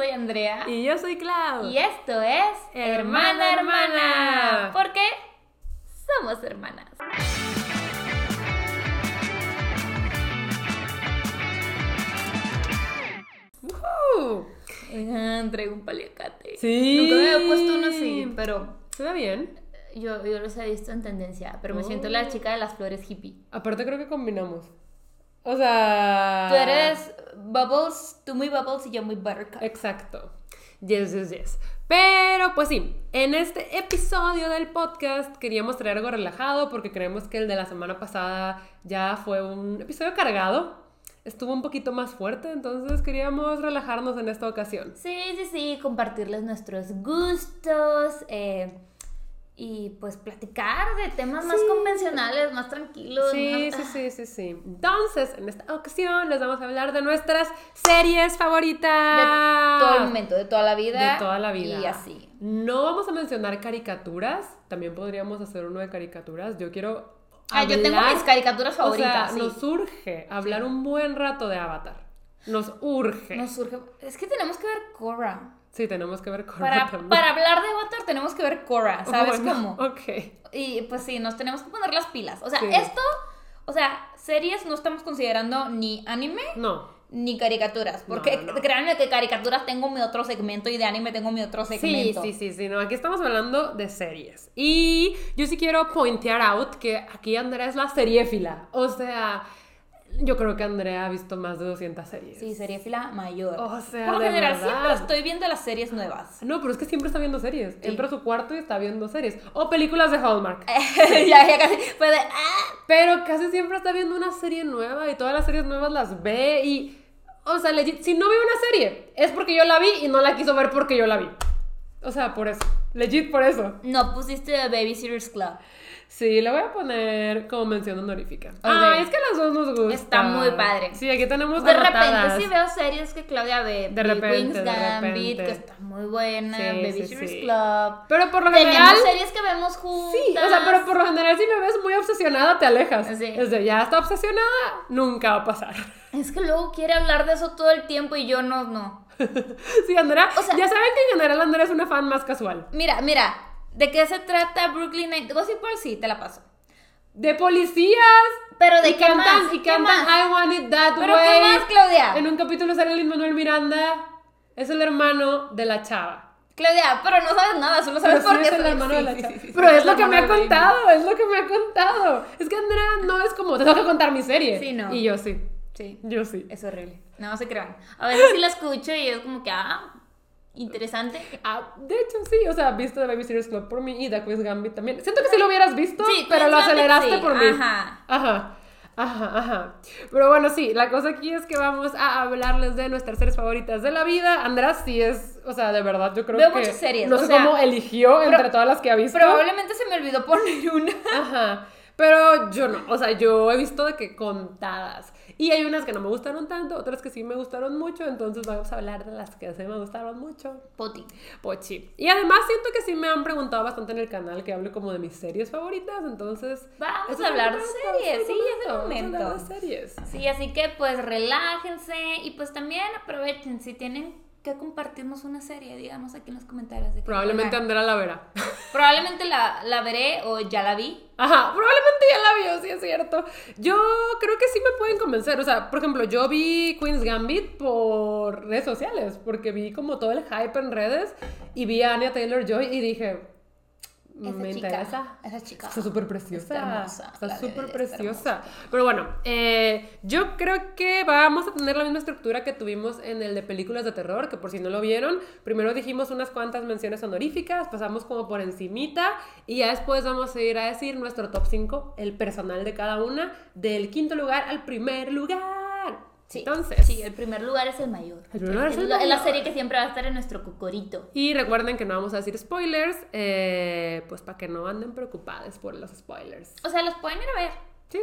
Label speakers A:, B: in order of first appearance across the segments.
A: soy Andrea.
B: Y yo soy Clau.
A: Y esto es
B: Hermana, Hermana.
A: Porque somos hermanas. Oigan, traigo un paliacate.
B: Sí.
A: Nunca me había puesto uno así, pero
B: Se ve bien.
A: yo, yo los he visto en tendencia. Pero me siento
B: Oh.
A: la chica de las flores hippie.
B: Aparte creo que combinamos. O sea...
A: Tú eres Bubbles, tú muy Bubbles y yo muy Buttercup.
B: Exacto. Yes, yes, yes. Pero pues sí, en este episodio del podcast queríamos traer algo relajado porque creemos que el de la semana pasada ya fue un episodio cargado. Estuvo un poquito más fuerte, entonces queríamos relajarnos en esta ocasión.
A: Sí, sí, sí, compartirles nuestros gustos eh, y pues platicar de temas más
B: Sí.
A: convencionales, más tranquilos.
B: Sí,
A: más-
B: sí, sí, sí, sí. Entonces, en esta ocasión les vamos a hablar de nuestras series favoritas.
A: De todo el momento, de toda la vida.
B: De toda la vida.
A: Y así.
B: No vamos a mencionar caricaturas. También podríamos hacer uno de caricaturas. Yo quiero.
A: Ah, yo tengo mis caricaturas
B: O sea,
A: favoritas. sí.
B: nos urge hablar un buen rato de Avatar. Nos urge.
A: Nos surge. Es que tenemos que ver Korra.
B: Sí, tenemos que ver Korra
A: Para,
B: también.
A: para hablar de Avatar tenemos que ver Korra, ¿sabes
B: Bueno,
A: cómo?
B: Ok.
A: Y pues sí, nos tenemos que poner las pilas. O sea,
B: Sí.
A: esto, o sea, series no estamos considerando ni anime
B: No.
A: ni caricaturas. Porque
B: No, no, no.
A: créanme que caricaturas tengo mi otro segmento y de anime tengo mi otro
B: Sí,
A: segmento.
B: sí, sí, sí, no, aquí estamos hablando de series. Y yo sí quiero pointear out que aquí Andrea es la seriéfila. O sea, yo creo que Andrea ha visto más de 200 series.
A: Sí, serie fila mayor.
B: O sea,
A: Por lo general
B: verdad.
A: siempre estoy viendo las series nuevas.
B: No, pero es que siempre está viendo series. Entra a su cuarto y está viendo series. O películas de Hallmark.
A: ya, ya casi fue de ¡ah!
B: Pero casi siempre está viendo una serie nueva y todas las series nuevas las ve y... O sea, legit, si no ve una serie, es porque yo la vi y no la quiso ver porque yo la vi. O sea, por eso. Legit por eso.
A: No pusiste Babysitters Club.
B: Sí, le voy a poner como mención honorífica. Ah, es que las dos nos gusta.
A: Está muy padre.
B: Sí, aquí tenemos
A: De
B: anotadas.
A: repente sí veo series que Claudia ve.
B: De repente,
A: Queen's
B: de
A: Gambit,
B: repente.
A: que está muy buena.
B: Sí, sí,
A: Babysitters
B: sí.
A: Club.
B: Pero por lo
A: Tenemos
B: general...
A: series que vemos juntas.
B: Sí, o sea, pero por lo general si me ves muy obsesionada te alejas.
A: Sí.
B: Es de, ya está obsesionada, nunca va a pasar.
A: Es que luego quiere hablar de eso todo el tiempo y yo no, no.
B: sí, Andrea,
A: O sea-
B: ya saben que en general Andrea es una fan más casual.
A: Mira, mira, ¿de qué se trata Brooklyn Nine? Gossip Girl sí, te la paso.
B: De policías.
A: Pero ¿de
B: y
A: qué
B: cantan,
A: más?
B: y
A: ¿Qué
B: cantan
A: más?
B: I Want It That
A: ¿Pero
B: Way.
A: qué más, Claudia?
B: En un capítulo sale Lin Manuel Miranda. Es el hermano de la chava.
A: Claudia, pero no sabes nada, solo sabes
B: Pero
A: por qué
B: es el hermano de la chava. Pero es lo que me ha contado, es lo que me ha contado. Es que Andrea no es como, te tengo que contar mi serie.
A: Sí, no.
B: Y yo sí.
A: Sí.
B: Yo sí.
A: Es horrible. No se crean. A veces sí la escucho y es como que, ah, interesante.
B: Ah, de hecho, sí, o sea, viste The Babysitter's Club por mí y The Queen's Gambit también. Siento que sí lo hubieras visto,
A: Sí,
B: pero lo aceleraste
A: sí,
B: por mí.
A: ajá.
B: Ajá. Ajá, ajá. Pero bueno, sí, la cosa aquí es que vamos a hablarles de nuestras series favoritas de la vida. Andrea sí es, o sea, de verdad, yo creo
A: Veo
B: que.
A: muchas series,
B: No sé
A: sea,
B: cómo eligió entre todas las que ha visto.
A: Probablemente se me olvidó poner una.
B: Ajá. Pero yo no, o sea, yo he visto de que contadas. Y hay unas que no me gustaron tanto, otras que sí me gustaron mucho, entonces vamos a hablar de las que sí me gustaron mucho.
A: Poti.
B: Pochi. Y además siento que sí me han preguntado bastante en el canal que hable como de mis series favoritas, entonces...
A: Vamos a hablar de
B: momento,
A: series, sí, es el
B: vamos a hablar
A: momento.
B: de series.
A: Sí, así que pues relájense y pues también aprovechen si tienen que compartirnos una serie, díganos aquí en los comentarios. de
B: Probablemente. Andrea la verá.
A: Probablemente la, la veré o ya la vi.
B: Ajá, probablemente ya la vio, sí es cierto. Yo creo que sí me pueden convencer. O sea, por ejemplo, yo vi Queen's Gambit por redes sociales, porque vi como todo el hype en redes y vi a Anya Taylor Joy y dije,
A: Esa
B: me
A: chica,
B: interesa.
A: esa chica.
B: Está súper preciosa.
A: Está hermosa,
B: Está súper preciosa. Pero bueno, eh, yo creo que vamos a tener la misma estructura que tuvimos en el de películas de terror, que por si no lo vieron, primero dijimos unas cuantas menciones honoríficas, pasamos como por encimita y ya después vamos a ir a decir nuestro top 5, el personal de cada una, del quinto lugar al primer lugar.
A: Sí,
B: Entonces,
A: sí, el primer lugar es el mayor.
B: El primer lugar es el
A: es la
B: mayor.
A: serie que siempre va a estar en nuestro cocorito.
B: y recuerden que no vamos a decir spoilers, eh, pues para que no anden preocupadas por los spoilers.
A: O sea, los pueden ir a ver,
B: Sí.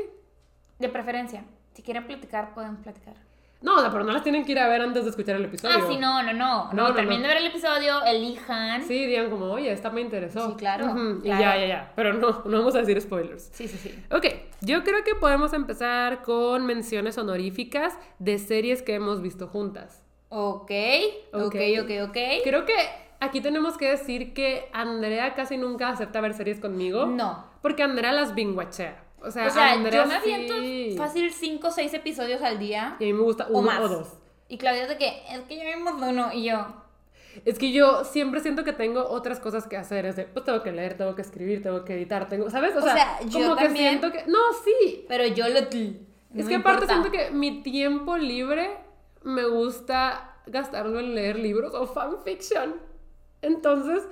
A: de preferencia. Si quieren platicar, pueden platicar.
B: No, o sea, pero no las tienen que ir a ver antes de escuchar el episodio.
A: Ah, sí, no, no, no.
B: No,
A: No,
B: no,
A: terminen
B: no.
A: de ver el episodio, elijan.
B: Sí, digan como, oye, esta me interesó.
A: Sí, claro,
B: Y
A: claro.
B: ya, ya, ya. Pero no, no vamos a decir spoilers.
A: sí, sí. sí.
B: Ok, yo creo que podemos empezar con menciones honoríficas de series que hemos visto juntas.
A: Ok, ok,
B: Ok.
A: ok, ok.
B: Creo que aquí tenemos que decir que Andrea casi nunca acepta ver series conmigo.
A: No.
B: Porque Andrea las binguachea. O sea,
A: O sea,
B: Andrea
A: yo me aviento
B: sí-
A: fácil 5 o 6 episodios al día.
B: Y a mí me gusta
A: o
B: uno
A: más.
B: o dos.
A: Y Claudia es de que, es que ya vimos uno. Y yo,
B: Es que yo siempre siento que tengo otras cosas que hacer. Es de, pues tengo que leer, tengo que escribir, tengo que editar, tengo, ¿sabes? O,
A: O
B: sea,
A: sea, yo
B: como que
A: también.
B: siento que... No, sí.
A: pero yo lo...
B: es que aparte siento que mi tiempo libre me gusta gastarlo en leer libros o fanfiction. Entonces,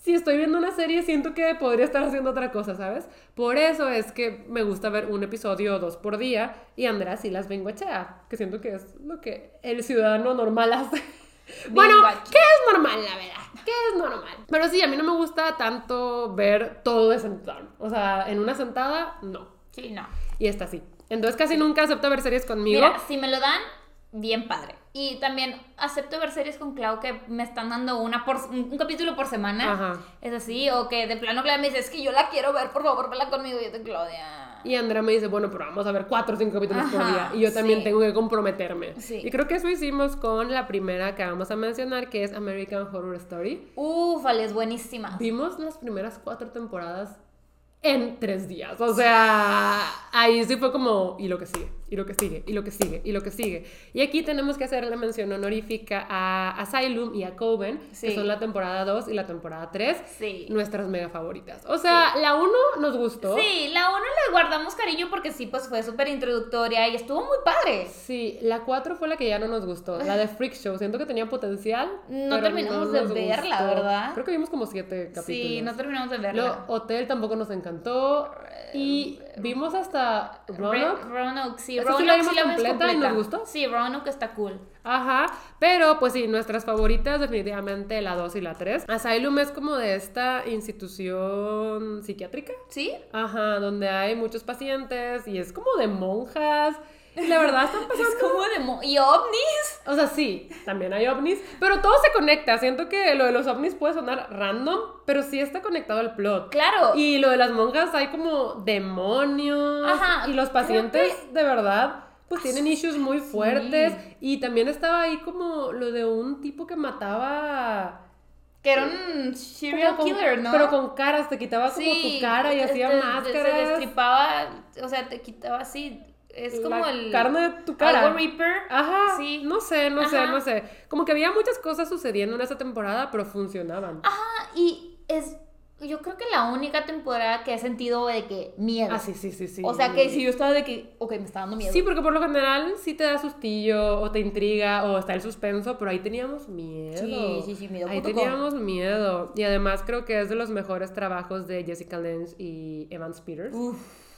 B: si estoy viendo una serie, siento que podría estar haciendo otra cosa, ¿sabes? Por eso es que me gusta ver un episodio o dos por día y Andrea sí las vengo que siento que es lo que el ciudadano normal hace. Bueno. ¿qué es normal, la verdad? ¿Qué es normal? Pero sí, a mí no me gusta tanto ver todo de sentado. O sea, en una sentada, no.
A: Sí, no.
B: Y esta sí. Entonces casi nunca acepta ver series conmigo.
A: Mira, si me lo dan, bien padre. Y también acepto ver series con Clau que me están dando una por, un, un capítulo por semana.
B: Ajá.
A: Es así, o que de plano Claudia me dice, es que yo la quiero ver, por favor, vela conmigo. Y yo de Claudia.
B: Y Andrea me dice, bueno, pero vamos a ver cuatro o cinco capítulos por
A: Ajá,
B: día. Y yo también
A: sí.
B: tengo que comprometerme.
A: Sí.
B: Y creo que eso hicimos con la primera que vamos a mencionar, que es American Horror Story.
A: Ufale, es buenísima.
B: Vimos las primeras cuatro temporadas en tres días. O sea, ahí sí fue como, y lo que sigue, y lo que sigue, y lo que sigue, y lo que sigue. Y aquí tenemos que hacer la mención honorífica a Asylum y a Coven, que
A: Sí.
B: son la temporada 2 y la temporada 3,
A: Sí.
B: nuestras mega favoritas. O sea, la 1 nos gustó.
A: Sí, la uno le guardamos cariño porque sí, pues fue súper introductoria y estuvo muy padre.
B: Sí, la 4 fue la que ya no nos gustó, la de Freak Show. Siento que tenía potencial.
A: No terminamos de
B: nos
A: verla,
B: gustó.
A: ¿verdad?
B: Creo que vimos como siete capítulos.
A: Sí, no terminamos de verla.
B: Lo, Hotel tampoco nos encantó. Y vimos hasta Roanoke.
A: Roanoke, sí,
B: Esa sí la vimos
A: sí la vimos
B: completa y nos gustó.
A: Sí, Roanoke está cool.
B: Ajá. Pero, pues sí, nuestras favoritas, definitivamente la 2 y la 3. Asylum es como de esta institución psiquiátrica.
A: ¿Sí?
B: Ajá, donde hay muchos pacientes y es como de monjas. La verdad están pasando.
A: Es como de... mo- ¿Y ovnis?
B: O sea, sí, también hay ovnis, pero todo se conecta. Siento que lo de los ovnis puede sonar random, pero sí está conectado al plot.
A: Claro.
B: Y lo de las monjas hay como demonios.
A: Ajá,
B: y los pacientes, de verdad, pues tienen issues muy
A: sí.
B: fuertes. Y también estaba ahí como lo de un tipo que mataba.
A: Que era un serial
B: con-
A: killer, ¿no?
B: Pero con caras, te quitaba como tu cara y hacía
A: este, Se
B: máscaras.
A: destripaba, o sea, te quitaba así. Es como
B: la
A: el...
B: carne de tu cara.
A: Algo Reaper.
B: Ajá,
A: Sí.
B: no sé, no sé, no sé. Como que había muchas cosas sucediendo en esa temporada, pero funcionaban.
A: Ajá, y es... Yo creo que la única temporada que he sentido de que miedo.
B: Ah, sí, sí, sí, sí.
A: O sea, que si yo estaba de que, ok, me está dando miedo.
B: Sí, porque por lo general sí te da sustillo o te intriga o está el suspenso, pero ahí teníamos miedo.
A: Sí, sí, sí, miedo
B: Ahí
A: com.
B: teníamos miedo. Y además creo que es de los mejores trabajos de Jessica Lange y Evans Peters.
A: Uf.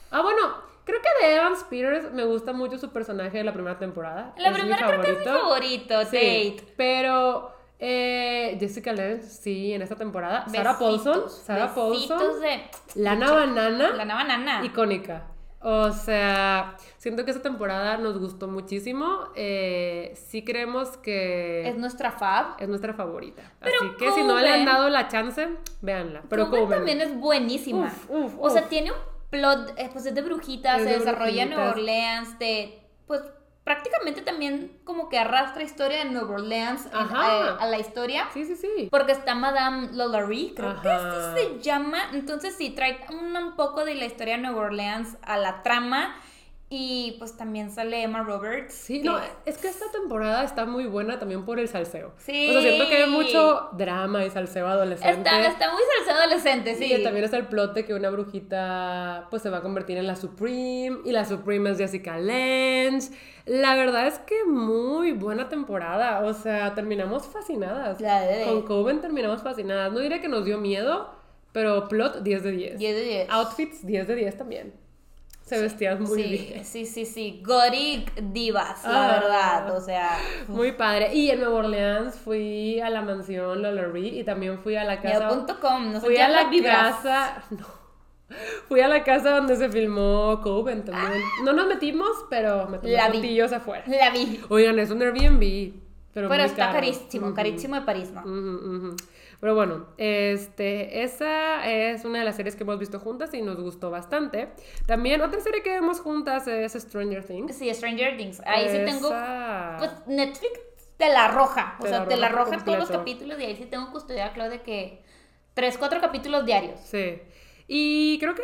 B: Ah, bueno, creo que de Evans Peters me gusta mucho su personaje de la primera temporada.
A: La
B: Es
A: primera creo que es mi favorito,
B: Sí,
A: Tate.
B: pero eh, Jessica Lange, sí, en esta temporada. Sarah Paulson,
A: Besitos,
B: Sarah
A: besitos
B: Paulson,
A: de...
B: Lana Banana,
A: La banana.
B: icónica. O sea, siento que esta temporada nos gustó muchísimo. Eh, sí creemos que
A: Es nuestra fab.
B: es nuestra favorita.
A: Pero
B: Así que si no le han dado la chance, véanla. Pero
A: Coven
B: Coven.
A: también es buenísima.
B: Uf, uf,
A: o sea, tiene un plot, eh, pues es de brujitas,
B: Es
A: se
B: de
A: desarrolla en Nueva. Orleans, de, pues prácticamente también como que arrastra historia de Nueva Orleans en- eh, a la historia.
B: Sí, sí, sí.
A: Porque está Madame Lolary, creo
B: Ajá.
A: que así se llama. Entonces sí, trae un, un poco de la historia de Nueva Orleans a la trama. Y pues también sale Emma Roberts.
B: Sí, no, es que esta temporada está muy buena también por el salseo.
A: Sí.
B: O sea, siento que hay mucho drama y salseo adolescente.
A: Está, está muy salseo adolescente, sí.
B: Y también está el plot de que una brujita pues se va a convertir en la Supreme y la Supreme es Jessica Lange. La verdad es que muy buena temporada, o sea, terminamos fascinadas.
A: La de-
B: Con Coven terminamos fascinadas. No diré que nos dio miedo, pero plot 10 de 10.
A: 10 de 10.
B: Outfits 10 de 10 también. Se vestían muy
A: sí,
B: bien.
A: Sí, sí, sí. Gothic divas, la
B: Ah.
A: verdad. O sea,
B: Muy padre. Y en Nueva Orleans fui a la mansión Lollery y también fui a la casa.
A: miedo.com. No
B: Fui a la
A: vibras.
B: casa. No. Fui a la casa donde se filmó Coven también. No nos metimos, pero me tomé fotillos afuera.
A: La vi.
B: Oigan, es un Airbnb. Pero,
A: Pero
B: muy
A: está
B: caro.
A: carísimo, carísimo de París, ¿no?
B: Ujú. Pero bueno, este, esa es una de las series que hemos visto juntas y nos gustó bastante. También otra serie que vemos juntas es Stranger Things.
A: Sí, Stranger Things. Ahí sí tengo. Pues Netflix te la arroja. O
B: Te
A: sea,
B: la
A: te la
B: arroja
A: todos los capítulos y ahí sí tengo custodiada, Claudia, de que tres, cuatro capítulos diarios.
B: Sí. Y creo que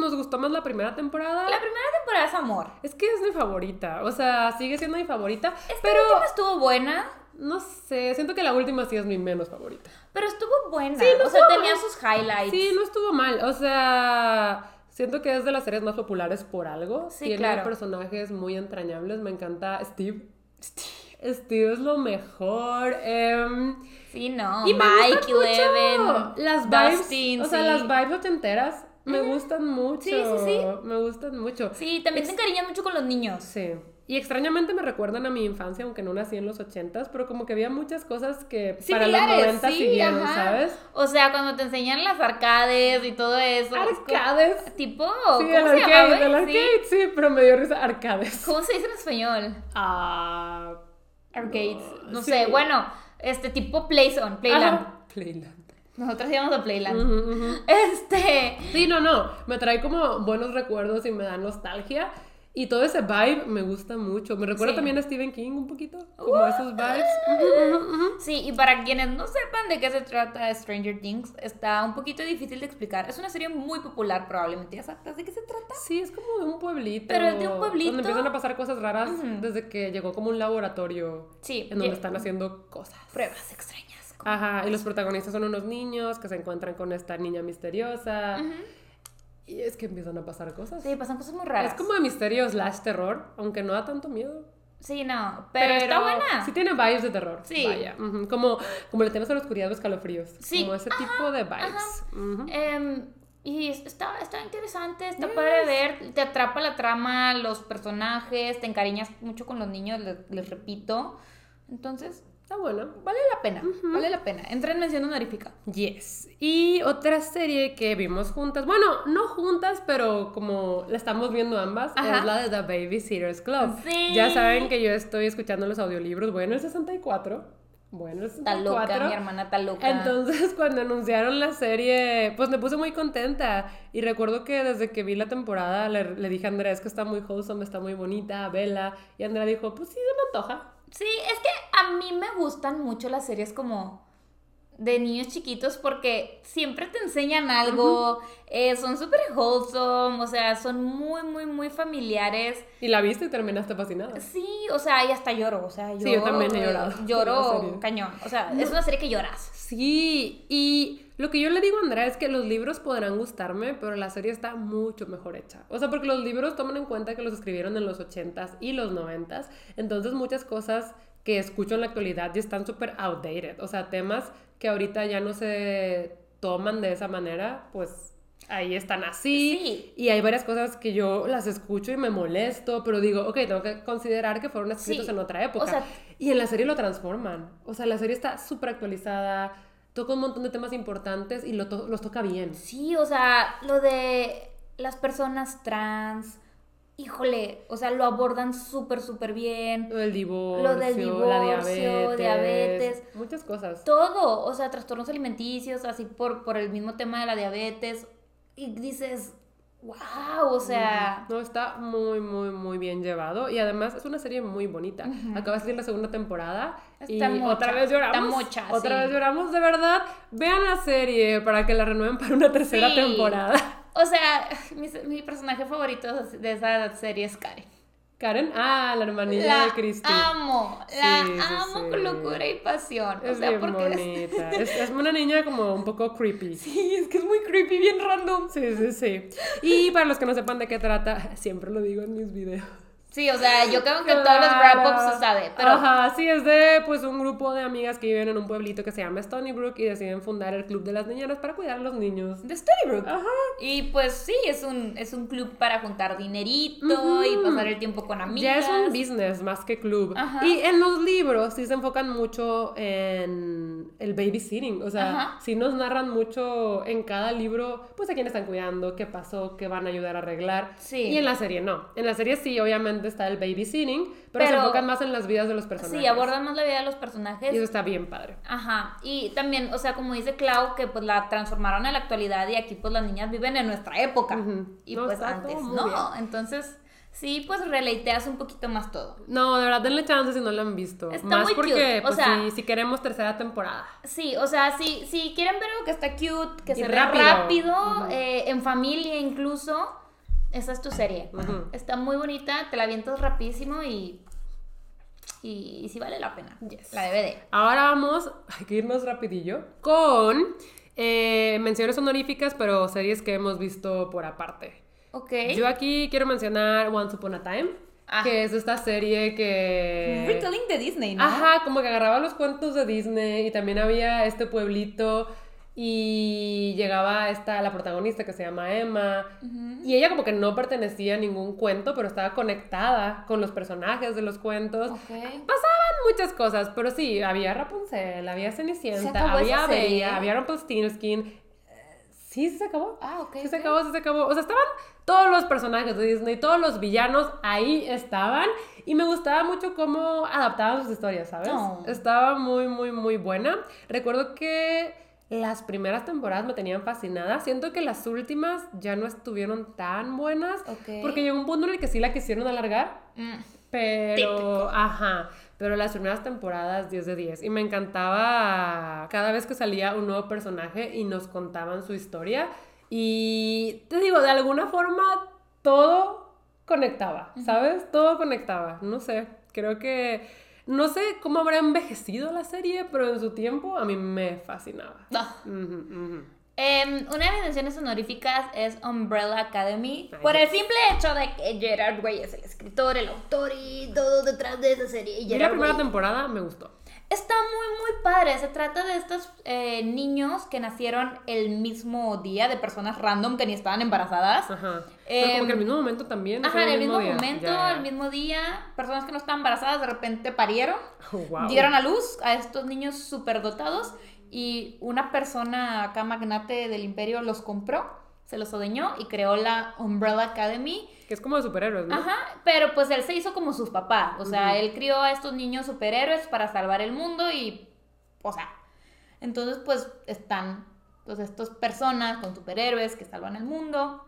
B: nos gustó más la primera temporada.
A: La primera temporada es amor.
B: Es que es mi favorita. O sea, sigue siendo mi favorita.
A: Esta
B: pero
A: última estuvo buena,
B: no sé, siento que la última sí es mi menos favorita.
A: pero estuvo buena.
B: Sí, no
A: o sea,
B: estuvo
A: tenía sus highlights.
B: Sí, no estuvo mal. O sea, siento que es de las series más populares por algo.
A: Sí,
B: Tiene
A: claro.
B: personajes muy entrañables. Me encanta Steve. Steve es lo mejor. Em,
A: Sí, no.
B: y
A: Mike, Eleven,
B: las vibes,
A: Dustin,
B: o sea,
A: sí.
B: las vibes ochenteras me gustan mucho.
A: Sí, sí, sí.
B: Me gustan mucho.
A: Sí, también te encariñas mucho con los niños.
B: Sí. Y extrañamente me recuerdan a mi infancia, aunque no nací en los ochentas, pero como que había muchas cosas que para los
A: Similares,
B: noventas
A: sí,
B: siguieron,
A: ajá.
B: ¿sabes?
A: O sea, cuando te enseñan las arcades y todo eso. es
B: Arcades.
A: Tipo,
B: Sí,
A: ¿cómo
B: el
A: se
B: arcade, el arcade, sí, pero me dio risa arcades.
A: ¿Cómo se dice en español?
B: Ah,
A: Arcades. No
B: sí.
A: sé, bueno, este tipo Playzone, Playland.
B: ajá, Playland.
A: Nosotros íbamos a Playland. Este.
B: Sí, no, no, me trae como buenos recuerdos y me da nostalgia. Y todo ese vibe me gusta mucho. Me recuerda
A: Sí.
B: también a Stephen King un poquito, como esos vibes.
A: Sí, y para quienes no sepan de qué se trata Stranger Things, está un poquito difícil de explicar. Es una serie muy popular, probablemente. ¿Ya sabes de qué se trata?
B: Sí, es como de un pueblito.
A: Pero es de un pueblito.
B: Donde empiezan a pasar cosas raras desde que llegó como un laboratorio.
A: Sí,
B: En donde están haciendo cosas.
A: Pruebas extrañas.
B: Ajá, y los protagonistas son unos niños que se encuentran con esta niña misteriosa. Y es que empiezan a pasar cosas.
A: Sí, pasan cosas muy raras.
B: Es como de misterio slash terror, aunque no da tanto miedo.
A: Sí, no, pero, está buena.
B: Sí tiene vibes de terror.
A: Sí.
B: Vaya. Como, como le temes a la oscuridad o escalofríos.
A: Sí,
B: Como ese tipo de vibes.
A: Em, y es- está, está interesante, está padre ver, te atrapa la trama, los personajes, te encariñas mucho con los niños, les, les repito. Entonces,
B: Está bueno.
A: vale la pena, vale la pena. Entra en mención honorífica.
B: Yes. Y otra serie que vimos juntas, bueno, no juntas, pero como la estamos viendo ambas,
A: Ajá.
B: es la de The Babysitters Club.
A: Sí.
B: Ya saben que yo estoy escuchando los audiolibros, bueno, el 64. Bueno, el
A: Está
B: 64.
A: loca, mi hermana está loca.
B: Entonces, cuando anunciaron la serie, pues me puse muy contenta. Y recuerdo que desde que vi la temporada le, le dije a Andrea, es que está muy wholesome, está muy bonita, vela. Y Andrea dijo, pues sí, se me antoja.
A: Sí, es que a mí me gustan mucho las series como de niños chiquitos porque siempre te enseñan algo, eh, son súper wholesome, o sea, son muy, muy, muy familiares.
B: Y la viste y terminaste fascinada.
A: Sí, o sea, y hasta lloro, o sea, yo,
B: Sí, yo también he llorado
A: Lloro cañón, o sea, es una serie que lloras.
B: Sí, y lo que yo le digo a Andrea es que los libros podrán gustarme, pero la serie está mucho mejor hecha. O sea, porque los libros toman en cuenta que los escribieron en los 80s y los 90s, entonces muchas cosas que escucho en la actualidad ya están súper outdated. O sea, temas que ahorita ya no se toman de esa manera, pues ahí están así.
A: Sí.
B: Y hay varias cosas que yo las escucho y me molesto, pero digo, ok, tengo que considerar que fueron escritos
A: Sí.
B: en otra época.
A: O sea-
B: y en la serie lo transforman. O sea, la serie está súper actualizada, toca un montón de temas importantes y lo to- los toca bien.
A: Sí, o sea, lo de las personas trans, híjole, o sea, lo abordan súper, súper bien.
B: Lo del divorcio,
A: Lo del
B: la
A: divorcio,
B: diabetes,
A: diabetes.
B: muchas cosas.
A: Todo, o sea, trastornos alimenticios, así por, por el mismo tema de la diabetes. Y dices, wow, o sea,
B: No, está muy, muy, muy bien llevado. Y además es una serie muy bonita. Acaba de salir la segunda temporada. y
A: Está mocha,
B: otra vez lloramos.
A: está mocha,
B: otra
A: sí.
B: vez lloramos, de verdad. Vean la serie para que la renueven para una tercera
A: Sí.
B: temporada.
A: o sea, mi, mi personaje favorito de esa serie es Karen.
B: Karen, ah, la hermanilla
A: La
B: de Christy.
A: amo, la
B: Sí,
A: amo
B: sí.
A: con locura y pasión.
B: Es
A: o sea,
B: bien
A: porque es-
B: bonita. Es, es una niña como un poco creepy.
A: Sí, es que es muy creepy, bien random.
B: Sí, sí, sí. Y para los que no sepan de qué trata, siempre lo digo en mis videos.
A: Sí, o sea, yo creo que todos los wrap-ups se sabe, pero
B: Ajá, sí, es de pues un grupo de amigas que viven en un pueblito que se llama Stony Brook y deciden fundar el Club de las Niñeras para cuidar a los niños.
A: de Storybrook.
B: Ajá.
A: Y pues sí, es un, es un club para juntar dinerito y pasar el tiempo con amigas.
B: Ya es un business más que club.
A: Ajá.
B: Y en los libros sí se enfocan mucho en el babysitting. O sea,
A: Ajá.
B: sí nos narran mucho en cada libro, pues a quién están cuidando, qué pasó, qué van a ayudar a arreglar.
A: Sí.
B: Y en la serie no. En la serie sí, obviamente está el babysitting, pero, se
A: Pero-
B: enfocan más en las vidas de los personajes.
A: Sí, abordan más la vida de los personajes.
B: Y eso está bien padre.
A: Ajá, y también, o sea, como dice Clau, que pues la transformaron en la actualidad y aquí pues las niñas viven en nuestra época. Y
B: No,
A: pues antes, ¿no?
B: bien.
A: Entonces, sí, pues releiteas un poquito más todo.
B: No, de verdad, denle chance si no lo han visto.
A: Está
B: más
A: muy
B: porque,
A: cute, o
B: pues
A: sea-
B: sí, si queremos tercera temporada.
A: Sí, o sea, si, si quieren ver algo que está cute, que
B: Y
A: se
B: rápido.
A: ve rápido, eh, en familia incluso, esa es tu serie. Está muy bonita, te la avientas rapidísimo y, y, y sí vale la pena.
B: Yes.
A: La DVD.
B: Ahora vamos, hay que irnos rapidillo, con eh, menciones honoríficas, pero series que hemos visto por aparte.
A: Ok.
B: Yo aquí quiero mencionar Once Upon a Time,
A: Ah.
B: que es esta serie que...
A: Retelling de Disney, ¿no?
B: Ajá, como que agarraba los cuentos de Disney y también había este pueblito y llegaba esta, la protagonista que se llama Emma y ella como que no pertenecía a ningún cuento, pero estaba conectada con los personajes de los cuentos. Pasaban muchas cosas, pero sí, había Rapunzel, había
A: ¿Se
B: Cenicienta, había? Bella, había Rumpelstiltskin. Sí, sí se acabó.
A: Ah, ok.
B: Sí se acabó, sí se acabó. O sea, estaban todos los personajes de Disney, todos los villanos ahí estaban. Y me gustaba mucho cómo adaptaban sus historias, ¿sabes?
A: Oh.
B: Estaba muy, muy, muy buena. Recuerdo que las primeras temporadas me tenían fascinada. Siento que las últimas ya no estuvieron tan buenas. Porque llegó un punto en el que sí la quisieron alargar.
A: Mm.
B: Pero, ajá, pero las primeras temporadas 10 de 10. Y me encantaba cada vez que salía un nuevo personaje y nos contaban su historia. Y te digo, de alguna forma todo conectaba, ¿sabes? Todo conectaba. No sé, creo que... No sé cómo habrá envejecido la serie, pero en su tiempo a mí me fascinaba.
A: Ah. Em, una de mis menciones honoríficas es Umbrella Academy.
B: Ay,
A: por el simple hecho de que Gerard Way es el escritor, el autor y todo detrás de esa serie. Y
B: la primera
A: Way
B: temporada me gustó.
A: Está muy, muy padre. Se trata de estos eh, niños que nacieron el mismo día, de personas random que ni estaban embarazadas.
B: Ajá. Pero como
A: Em,
B: que al mismo momento también.
A: Ajá, en el mismo momento,
B: ya.
A: el mismo día, personas que no estaban embarazadas de repente parieron,
B: Oh, wow.
A: dieron a luz a estos niños superdotados y una persona acá magnate del imperio los compró, se los odeñó y creó la Umbrella Academy.
B: Que es como de superhéroes, ¿no?
A: Ajá, pero pues él se hizo como sus papás, o sea, él crió a estos niños superhéroes para salvar el mundo y, o sea, entonces pues están pues estas personas con superhéroes que salvan el mundo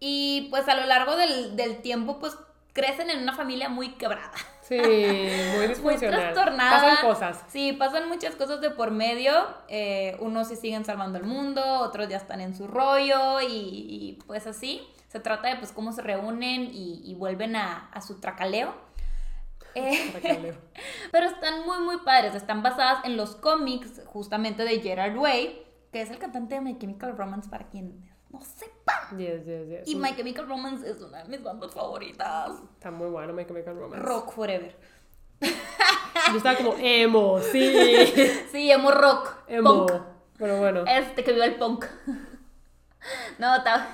A: y pues a lo largo del, del tiempo pues crecen en una familia muy quebrada.
B: Sí, muy
A: Muy
B: disfuncional.
A: trastornada.
B: Pasan cosas.
A: Sí, pasan muchas cosas de por medio. eh, unos sí siguen salvando el mundo, otros ya están en su rollo y, y, pues así. Se trata de pues cómo se reúnen y, y vuelven a, a su tracaleo. Eh,
B: Tracaleo.
A: pero están muy, muy padres. Están basadas en los cómics justamente de Gerard Way, que es el cantante de My Chemical Romance para quien no sepa.
B: Yes, yes, yes.
A: Y My Chemical Romance es una de mis bandas favoritas.
B: Está muy bueno My Chemical Romance.
A: Rock Forever.
B: Yo estaba como emo, sí.
A: Sí, emo rock.
B: Emo.
A: Punk.
B: Pero bueno.
A: Este que viva el punk. No, está.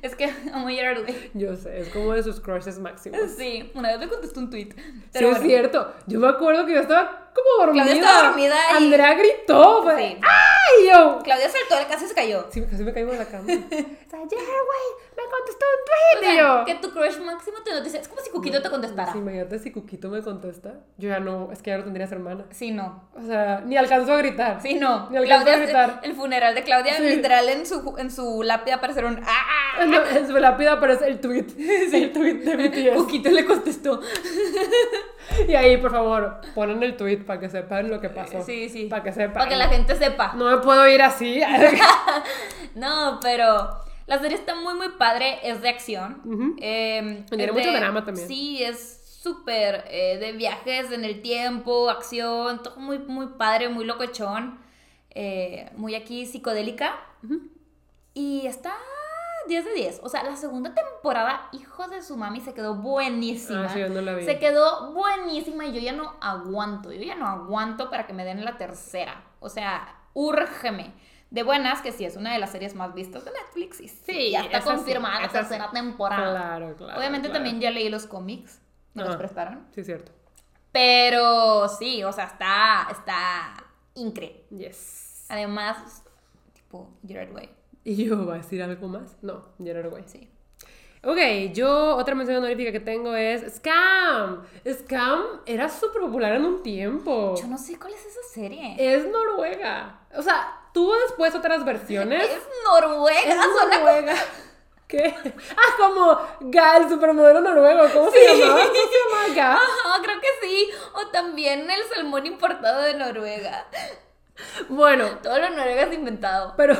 A: Es que Gerard Way.
B: Yo sé, es como de sus crushes máximos.
A: Sí, una vez me contestó un tweet.
B: Sí, es cierto. Yo me acuerdo que yo estaba como dormida.
A: Claudia estaba dormida y-
B: Andrea gritó.
A: Sí.
B: ¡Ay! Yo.
A: Claudia saltó, casi se cayó.
B: Sí, casi me caigo de la cama. o sea, Jerry, güey, me contestó un
A: O
B: tweet.
A: sea,
B: yo.
A: que tu crush máximo te noticia. Es como si Cuquito te contestara.
B: Sí, imagínate si Cuquito me contesta. Yo ya no, es que ya no tendrías hermana.
A: Sí, no.
B: O sea, ni alcanzó a gritar.
A: Sí, no.
B: Ni alcanzó
A: Claudia,
B: a gritar.
A: el funeral de Claudia,
B: Sí.
A: literal, en su, en su lápida aparecieron. ¡Ah!
B: No, en su lápida aparece el tweet. El tweet de BTS.
A: Cuquito le contestó.
B: Y ahí, por favor, ponen el tweet para que sepan lo que pasó.
A: Sí, sí.
B: Para que sepan.
A: Para que la gente sepa.
B: No me puedo ir así.
A: No, pero la serie está muy, muy padre. Es de acción. Eh,
B: Tiene mucho
A: de-
B: drama también.
A: Sí, es súper eh, de viajes en el tiempo, acción, todo muy, muy padre, muy locochón. eh, muy aquí psicodélica. Y está 10 de 10. O sea, la segunda temporada, hijo de su mami, se quedó buenísima.
B: Ah, sí, yo no la vi.
A: Se quedó buenísima y yo ya no aguanto. Yo ya no aguanto para que me den la tercera. O sea, úrgeme. De buenas, que sí es una de las series más vistas de Netflix. Y sí,
B: Sí,
A: ya está
B: sí,
A: confirmada la
B: sí.
A: tercera temporada.
B: Claro, claro.
A: Obviamente
B: claro.
A: también ya leí los cómics. Me los prestaron.
B: Sí, cierto.
A: Pero sí, o sea, está, está increíble.
B: Yes.
A: Además, tipo Gerard Way.
B: ¿Y yo voy a decir algo más? No, Gerard Way.
A: Sí.
B: Ok, yo otra mención honorífica que tengo es Scam. Scam era súper popular en un tiempo.
A: Yo no sé cuál es esa serie.
B: Es Noruega. O sea, tuvo después otras versiones.
A: Es Noruega.
B: Es Noruega. ¿Qué? Ah, como Ga, el supermodelo noruego. ¿Cómo se llamaba? ¿Cómo se llamaba Ga?
A: Ajá, creo que sí. O también el salmón importado de Noruega.
B: Bueno,
A: Todo lo noruego es inventado.
B: pero,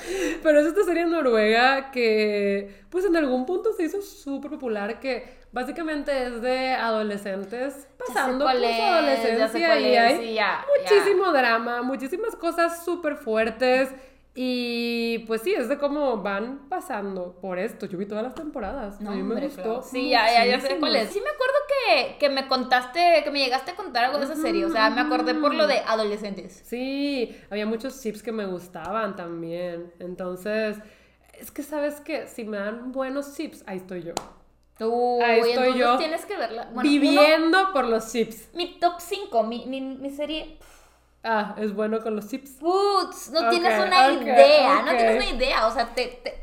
B: pero es esta serie noruega que, pues en algún punto se hizo súper popular, que básicamente es de adolescentes pasando por
A: cuál
B: su
A: es, ya sé
B: adolescencia y hay
A: ya,
B: muchísimo drama, muchísimas cosas súper fuertes. Y pues sí, es de cómo van pasando por esto. Yo vi todas las temporadas.
A: No,
B: a mí me gustó.
A: claro. Sí, ya, ya, ya sé cuál es. Sí me acuerdo que, que me contaste, que me llegaste a contar algo de esa serie. O sea, me acordé por lo de adolescentes.
B: Sí, había muchos chips que me gustaban también. Entonces, es que sabes que si me dan buenos chips, ahí estoy yo. Ahí estoy yo
A: tienes que verla. Bueno, uno-
B: viviendo por los chips.
A: mi top 5, mi, mi, mi serie.
B: Ah, es bueno con los chips.
A: Putz, no
B: Ok,
A: tienes una idea. No tienes una idea. O sea, te, te,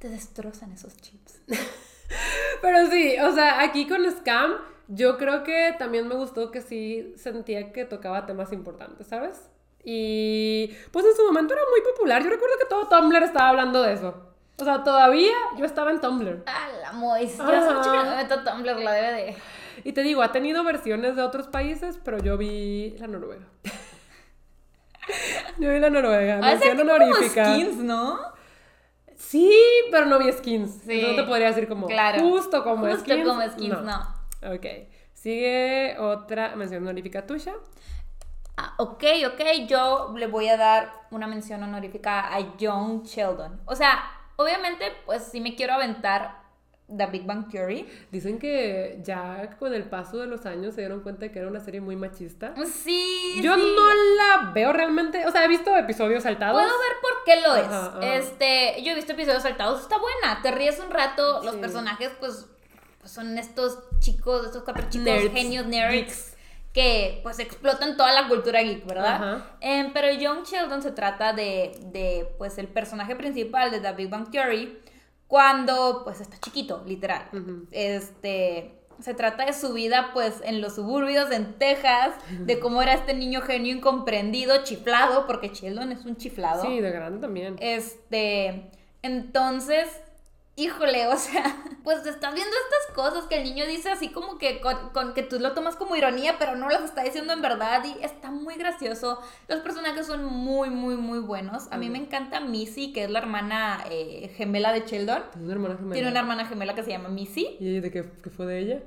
A: te destrozan esos chips.
B: Pero sí, o sea, aquí con Scam, yo creo que también me gustó que sí sentía que tocaba temas importantes, ¿sabes? Y pues en su momento era muy popular. Yo recuerdo que todo Tumblr estaba hablando de eso. O sea, todavía yo estaba en Tumblr.
A: Ah, la Mois. Yo hace mucho que no
B: Ajá.
A: me meto Tumblr, la debe de.
B: Y te digo, ha tenido versiones de otros países, pero yo vi la noruega. Yo vi la noruega,
A: A veces como
B: honorífica.
A: skins, ¿no?
B: Sí, pero no vi skins.
A: Sí.
B: No te podría decir como
A: Claro.
B: justo como
A: Justo
B: skins.
A: como skins, no.
B: Ok. Sigue otra mención honorífica tuya.
A: Ah, ok, ok, yo le voy a dar una mención honorífica a Young Sheldon. O sea, obviamente, pues sí me quiero aventar The Big Bang Theory.
B: Dicen que ya con el paso de los años se dieron cuenta de que era una serie muy machista.
A: Sí,
B: Yo
A: sí.
B: no la veo realmente. O sea, he visto episodios saltados.
A: Puedo ver por qué lo es.
B: Ajá, ajá.
A: Este, yo he visto episodios saltados, está buena, te ríes un rato, los personajes pues, pues son estos chicos, estos cuatro chicos
B: Nerds,
A: genios nerds
B: geeks.
A: que pues explotan toda la cultura geek, ¿verdad? Em, pero Young Sheldon se trata de, de pues el personaje principal de The Big Bang Theory cuando pues está chiquito, literal. Este se trata de su vida pues en los suburbios en Texas, de cómo era este niño genio incomprendido, chiflado, porque Sheldon es un chiflado.
B: Sí, de grande también.
A: Este, entonces, híjole, o sea, pues estás viendo estas cosas que el niño dice así como que con, con- que tú lo tomas como ironía, pero no las está diciendo en verdad y está muy gracioso. Los personajes son muy, muy, muy buenos. A mí me encanta Missy, que es la hermana eh, gemela de Sheldon.
B: Tiene una hermana gemela.
A: Tiene una hermana gemela que se llama Missy.
B: ¿Y de qué, qué fue de ella?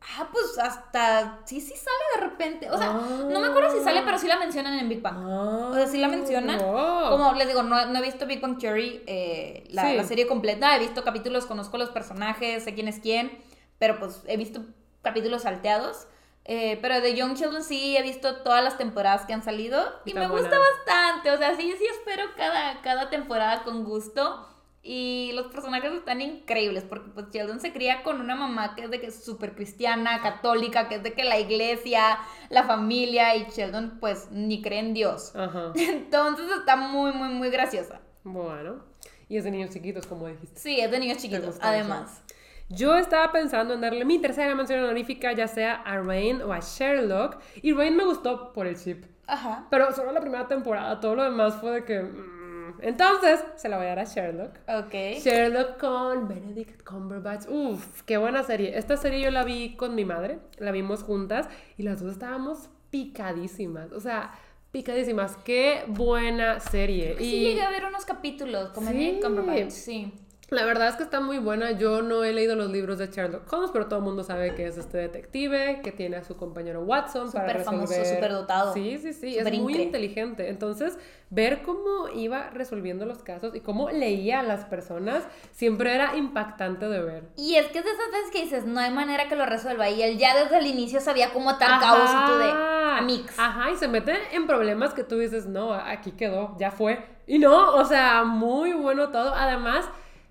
A: Ah, pues hasta sí, sí sale de repente. O sea, no me acuerdo si sale, pero sí la mencionan en Big Bang.
B: Ah,
A: O sea, sí la mencionan.
B: wow.
A: Como les digo, no, no he visto Big Bang Theory, eh, la,
B: Sí.
A: la serie completa. He visto capítulos, conozco los personajes, sé quién es quién. Pero pues he visto capítulos salteados. Eh, pero de Young Sheldon sí he visto todas las temporadas que han salido. Y
B: Está
A: me
B: buena.
A: gusta bastante. O sea, sí, sí espero cada, cada temporada con gusto. Y los personajes están increíbles porque pues Sheldon se cría con una mamá que es de que es súper cristiana, católica, que es de que la iglesia, la familia y Sheldon pues ni cree en Dios.
B: Ajá.
A: Entonces está muy, muy, muy graciosa.
B: Bueno. Y es de niños chiquitos, como dijiste.
A: Sí, es de niños chiquitos, además.
B: Yo estaba pensando en darle mi tercera mención honorífica, ya sea a Rain o a Sherlock. Y Rain me gustó por el chip.
A: Ajá.
B: Pero solo la primera temporada, todo lo demás fue de que. Entonces, se la voy a dar a Sherlock.
A: Ok.
B: Sherlock con Benedict Cumberbatch. Uf, qué buena serie. Esta serie yo la vi con mi madre, la vimos juntas y las dos estábamos picadísimas. O sea, picadísimas. Qué buena serie.
A: Sí,
B: y
A: llegué a ver unos capítulos con
B: Sí.
A: Benedict Cumberbatch, sí.
B: La verdad es que está muy buena. Yo no he leído los libros de Sherlock Holmes, pero todo el mundo sabe que es este detective, que tiene a su compañero Watson para
A: Súper famoso,
B: resolver.
A: súper dotado.
B: Sí, sí, sí. Es muy
A: incre.
B: inteligente. Entonces, ver cómo iba resolviendo los casos y cómo leía a las personas siempre era impactante de ver.
A: Y es que es de esas veces que dices, no hay manera que lo resuelva. Y él ya desde el inicio sabía cómo atar caos y tú de amix.
B: Ajá, y se mete en problemas que tú dices, no, aquí quedó, ya fue. Y no, o sea, muy bueno todo. Además,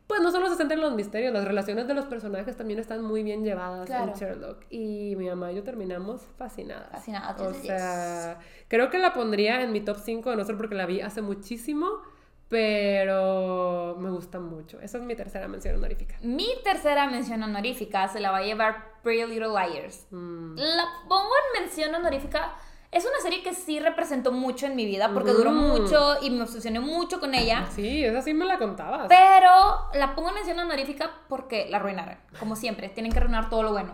B: pues no solo se centra en los misterios, las relaciones de los personajes también están muy bien llevadas
A: Claro.
B: en Sherlock. Y mi mamá y yo terminamos fascinadas.
A: Fascinadas,
B: O sea, creo que la pondría en mi top 5, no solo porque la vi hace muchísimo, pero me gusta mucho. Esa es mi tercera mención honorífica.
A: Mi tercera mención honorífica se la va a llevar Pretty Little Liars.
B: Mm.
A: La pongo en mención honorífica es una serie que sí representó mucho en mi vida porque duró mucho y me obsesioné mucho con ella.
B: Sí, esa sí me la contabas.
A: Pero la pongo en mención honorífica porque la arruinaron. Como siempre, tienen que arruinar todo lo bueno.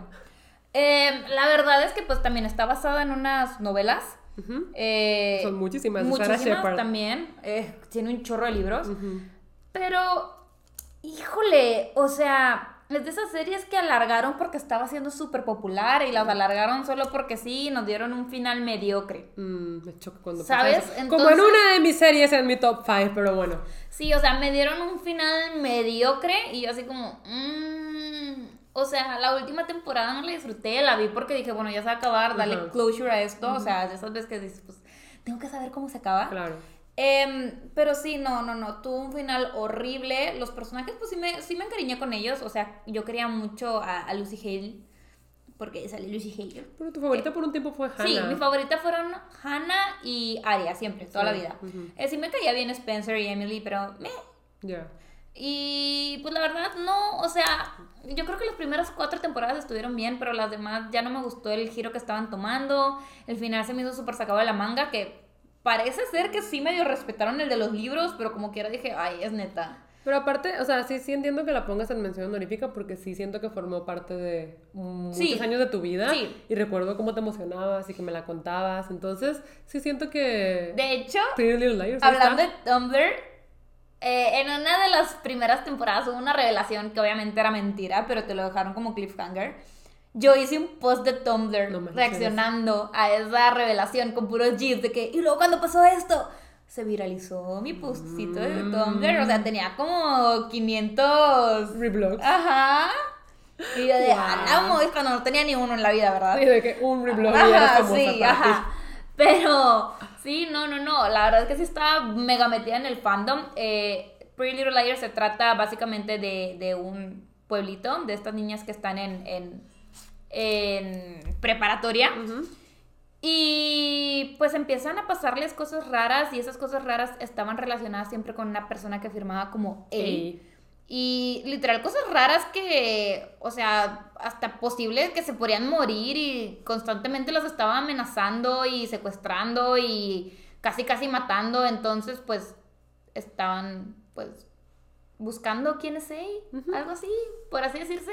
A: Eh, la verdad es que pues también está basada en unas novelas. Eh,
B: Son muchísimas.
A: Muchísimas también. Eh, tiene un chorro de libros. Pero, híjole, o sea, es de esas series que alargaron porque estaba siendo súper popular y las alargaron solo porque sí y nos dieron un final mediocre.
B: Mm, me choca cuando
A: ¿Sabes?
B: Como en una de mis series en mi top 5, pero bueno.
A: Sí, o sea, me dieron un final mediocre y yo así como... Mmm, o sea, la última temporada no la disfruté, la vi porque dije, bueno, ya se va a acabar, dale closure a esto. O sea, de esas veces que dices, pues, tengo que saber cómo se acaba.
B: Claro.
A: Em, pero sí, no, no, no, tuvo un final horrible. Los personajes, pues sí me, sí me encariñé con ellos. O sea, yo quería mucho a, Lucy Hale. Porque sale Lucy Hale.
B: Pero tu favorita por un tiempo fue Hannah.
A: Sí, mi favorita fueron Hannah y Aria, siempre, toda la vida. Eh, sí me caía bien Spencer y Emily, pero me.
B: Ya.
A: Y pues la verdad, no, o sea, yo creo que las primeras cuatro temporadas estuvieron bien, pero las demás ya no me gustó el giro que estaban tomando. El final se me hizo súper sacado de la manga, que parece ser que sí medio respetaron el de los libros, pero como quiera dije, ay, es neta.
B: Pero aparte, o sea, sí, sí entiendo que la pongas en mención honorífica porque sí siento que formó parte de muchos años de tu vida. Sí. Y recuerdo cómo te emocionabas y que me la contabas. Entonces, sí siento que...
A: De hecho, hablando de Tumblr, eh, en una de las primeras temporadas hubo una revelación que obviamente era mentira, pero te lo dejaron como cliffhanger yo hice un post de Tumblr reaccionando a esa revelación con puros gifs de que, y luego cuando pasó esto, se viralizó mi postcito de mm. Tumblr, o sea, tenía como 500
B: reblogs.
A: Ajá. Y yo de, wow. es cuando no tenía ni uno en la vida, ¿verdad?
B: Sí, de que un reblog y era famosa sí, ajá.
A: Pero, sí, no, no, no, la verdad es que sí estaba mega metida en el fandom. Eh, Pretty Little Liars se trata básicamente de, de un pueblito, de estas niñas que están en, en en preparatoria. Y pues empiezan a pasarles cosas raras y esas cosas raras estaban relacionadas siempre con una persona que firmaba como él. Y literal cosas raras que, o sea, hasta posible que se podrían morir y constantemente los estaba amenazando y secuestrando y casi casi matando. Entonces pues estaban pues buscando quién es él, algo así, por así decirse.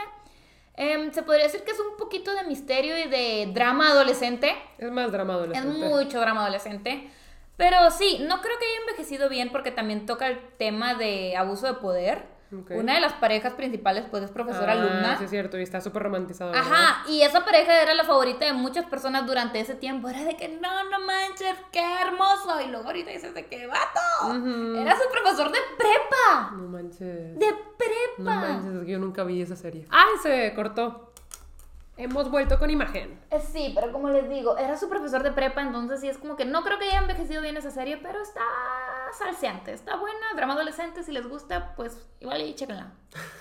A: Em, se podría decir que es un poquito de misterio y de drama adolescente.
B: Es más drama adolescente.
A: Es mucho drama adolescente. Pero sí, no creo que haya envejecido bien porque también toca el tema de abuso de poder. Una de las parejas principales, pues, es profesora ah, alumna.
B: Sí, es cierto, y está súper romantizado.
A: Ajá, y esa pareja era la favorita de muchas personas durante ese tiempo. Era de que, no, no manches, qué hermoso. Y luego ahorita dices de que, vato, era su profesor de prepa.
B: No manches.
A: De prepa. No
B: manches, yo nunca vi esa serie. ¡Ay, se cortó! Hemos vuelto con imagen.
A: Eh, sí, pero como les digo, era su profesor de prepa, entonces sí es como que no creo que haya envejecido bien esa serie, pero está salseante, está buena, drama adolescente, si les gusta, pues igual y chéquenla.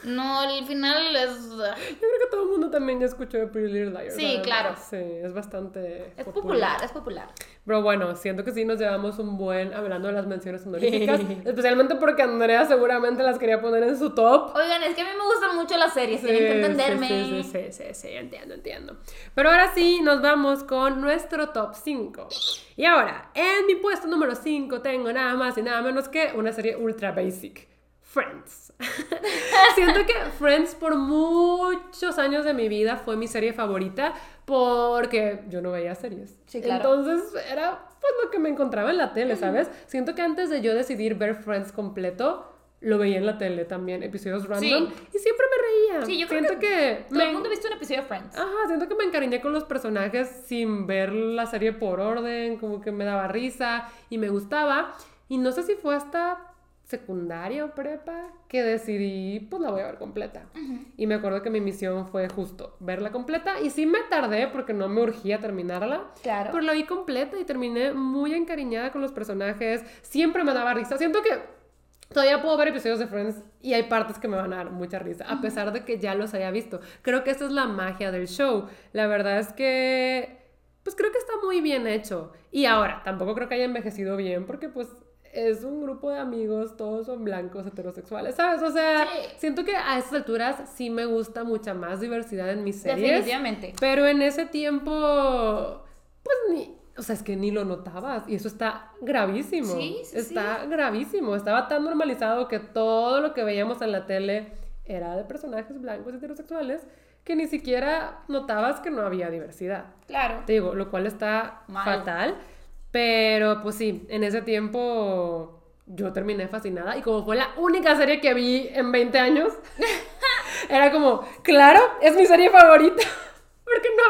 A: No, al final es...
B: Yo creo que todo el mundo también ya escuchó de Pretty Little Liars.
A: Sí, claro.
B: Sí, es bastante...
A: Es popular. es popular.
B: Pero bueno, siento que sí nos llevamos un buen hablando de las menciones honoríficas, especialmente porque Andrea seguramente las quería poner en su top.
A: Oigan, es que a mí me gustan mucho las series, tienen que entenderme.
B: Sí, sí, sí, sí, sí, entiendo, entiendo. Pero ahora sí, nos vamos con nuestro top 5. Y ahora, en mi puesto número 5 tengo nada más y nada menos que una serie ultra basic. Friends. Siento que Friends por muchos años de mi vida fue mi serie favorita porque yo no veía series. Sí, claro. Entonces era pues lo que me encontraba en la tele, ¿sabes? Siento que antes de yo decidir ver Friends completo, lo veía en la tele también, episodios random, y siempre me reía.
A: Sí, yo creo siento que, todo el mundo ha visto un episodio de Friends.
B: Ajá, siento que me encariñé con los personajes sin ver la serie por orden, como que me daba risa y me gustaba. Y no sé si fue hasta secundaria o prepa que decidí, pues la voy a ver completa. Y me acuerdo que mi misión fue justo verla completa y sí me tardé porque no me urgía terminarla.
A: Claro.
B: Pero la vi completa y terminé muy encariñada con los personajes. Siempre me daba risa. Siento que todavía puedo ver episodios de Friends y hay partes que me van a dar mucha risa, a pesar de que ya los haya visto. Creo que esa es la magia del show. La verdad es que, pues creo que está muy bien hecho. Y ahora, tampoco creo que haya envejecido bien porque pues es un grupo de amigos, todos son blancos, heterosexuales, ¿sabes? O sea, siento que a estas alturas sí me gusta mucha más diversidad en mis series.
A: Definitivamente.
B: Pero en ese tiempo, pues ni, O sea, es que ni lo notabas y eso está gravísimo.
A: Sí, sí,
B: Está gravísimo. Estaba tan normalizado que todo lo que veíamos en la tele era de personajes blancos heterosexuales que ni siquiera notabas que no había diversidad.
A: Claro.
B: Te digo, lo cual está
A: Mal.
B: fatal. Pero pues sí, en ese tiempo yo terminé fascinada y como fue la única serie que vi en 20 años, era como, claro, es mi serie favorita.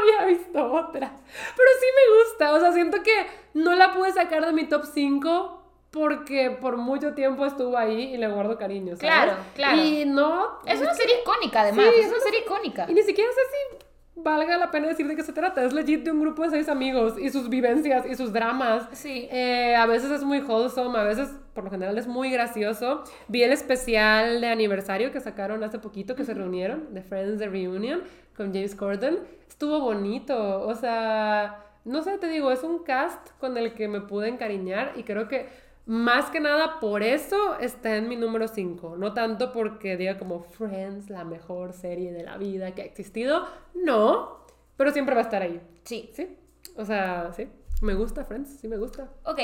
B: Había visto otra. Pero sí me gusta. O sea, siento que no la pude sacar de mi top 5 porque por mucho tiempo estuvo ahí y le guardo cariño. ¿sabes?
A: Claro, claro.
B: Y no.
A: Es una serie icónica, además.
B: Sí,
A: es una serie icónica.
B: y ni siquiera sé si valga la pena decir de qué se trata. Es legit de un grupo de seis amigos y sus vivencias y sus dramas.
A: Sí.
B: Eh, a veces es muy wholesome, a veces, por lo general, es muy gracioso. Vi el especial de aniversario que sacaron hace poquito, que se reunieron, de Friends The Reunion, con James Corden. Estuvo bonito. O sea, no sé, te digo, es un cast con el que me pude encariñar y creo que más que nada por eso está en mi número 5. No tanto porque diga como Friends, la mejor serie de la vida que ha existido. No, pero siempre va a estar ahí.
A: Sí.
B: Sí. O sea, sí. Me gusta Friends, sí me gusta.
A: Ok.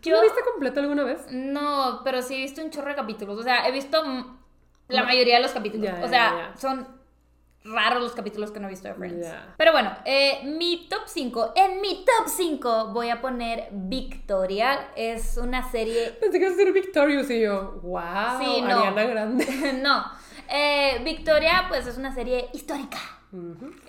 B: ¿Tú
A: Yo.
B: lo viste completo alguna vez?
A: No, pero sí he visto un chorro de capítulos. O sea, he visto la mayoría de los capítulos.
B: Ya,
A: o
B: ya,
A: sea,
B: ya.
A: son raros los capítulos que no he visto de Friends. Pero bueno, eh, mi top 5. En mi top 5 voy a poner Victoria. Es una serie
B: Pensé que iba a ser Victorious y yo, wow,
A: Sí, no.
B: Ariana Grande.
A: no. Eh, Victoria, pues es una serie histórica.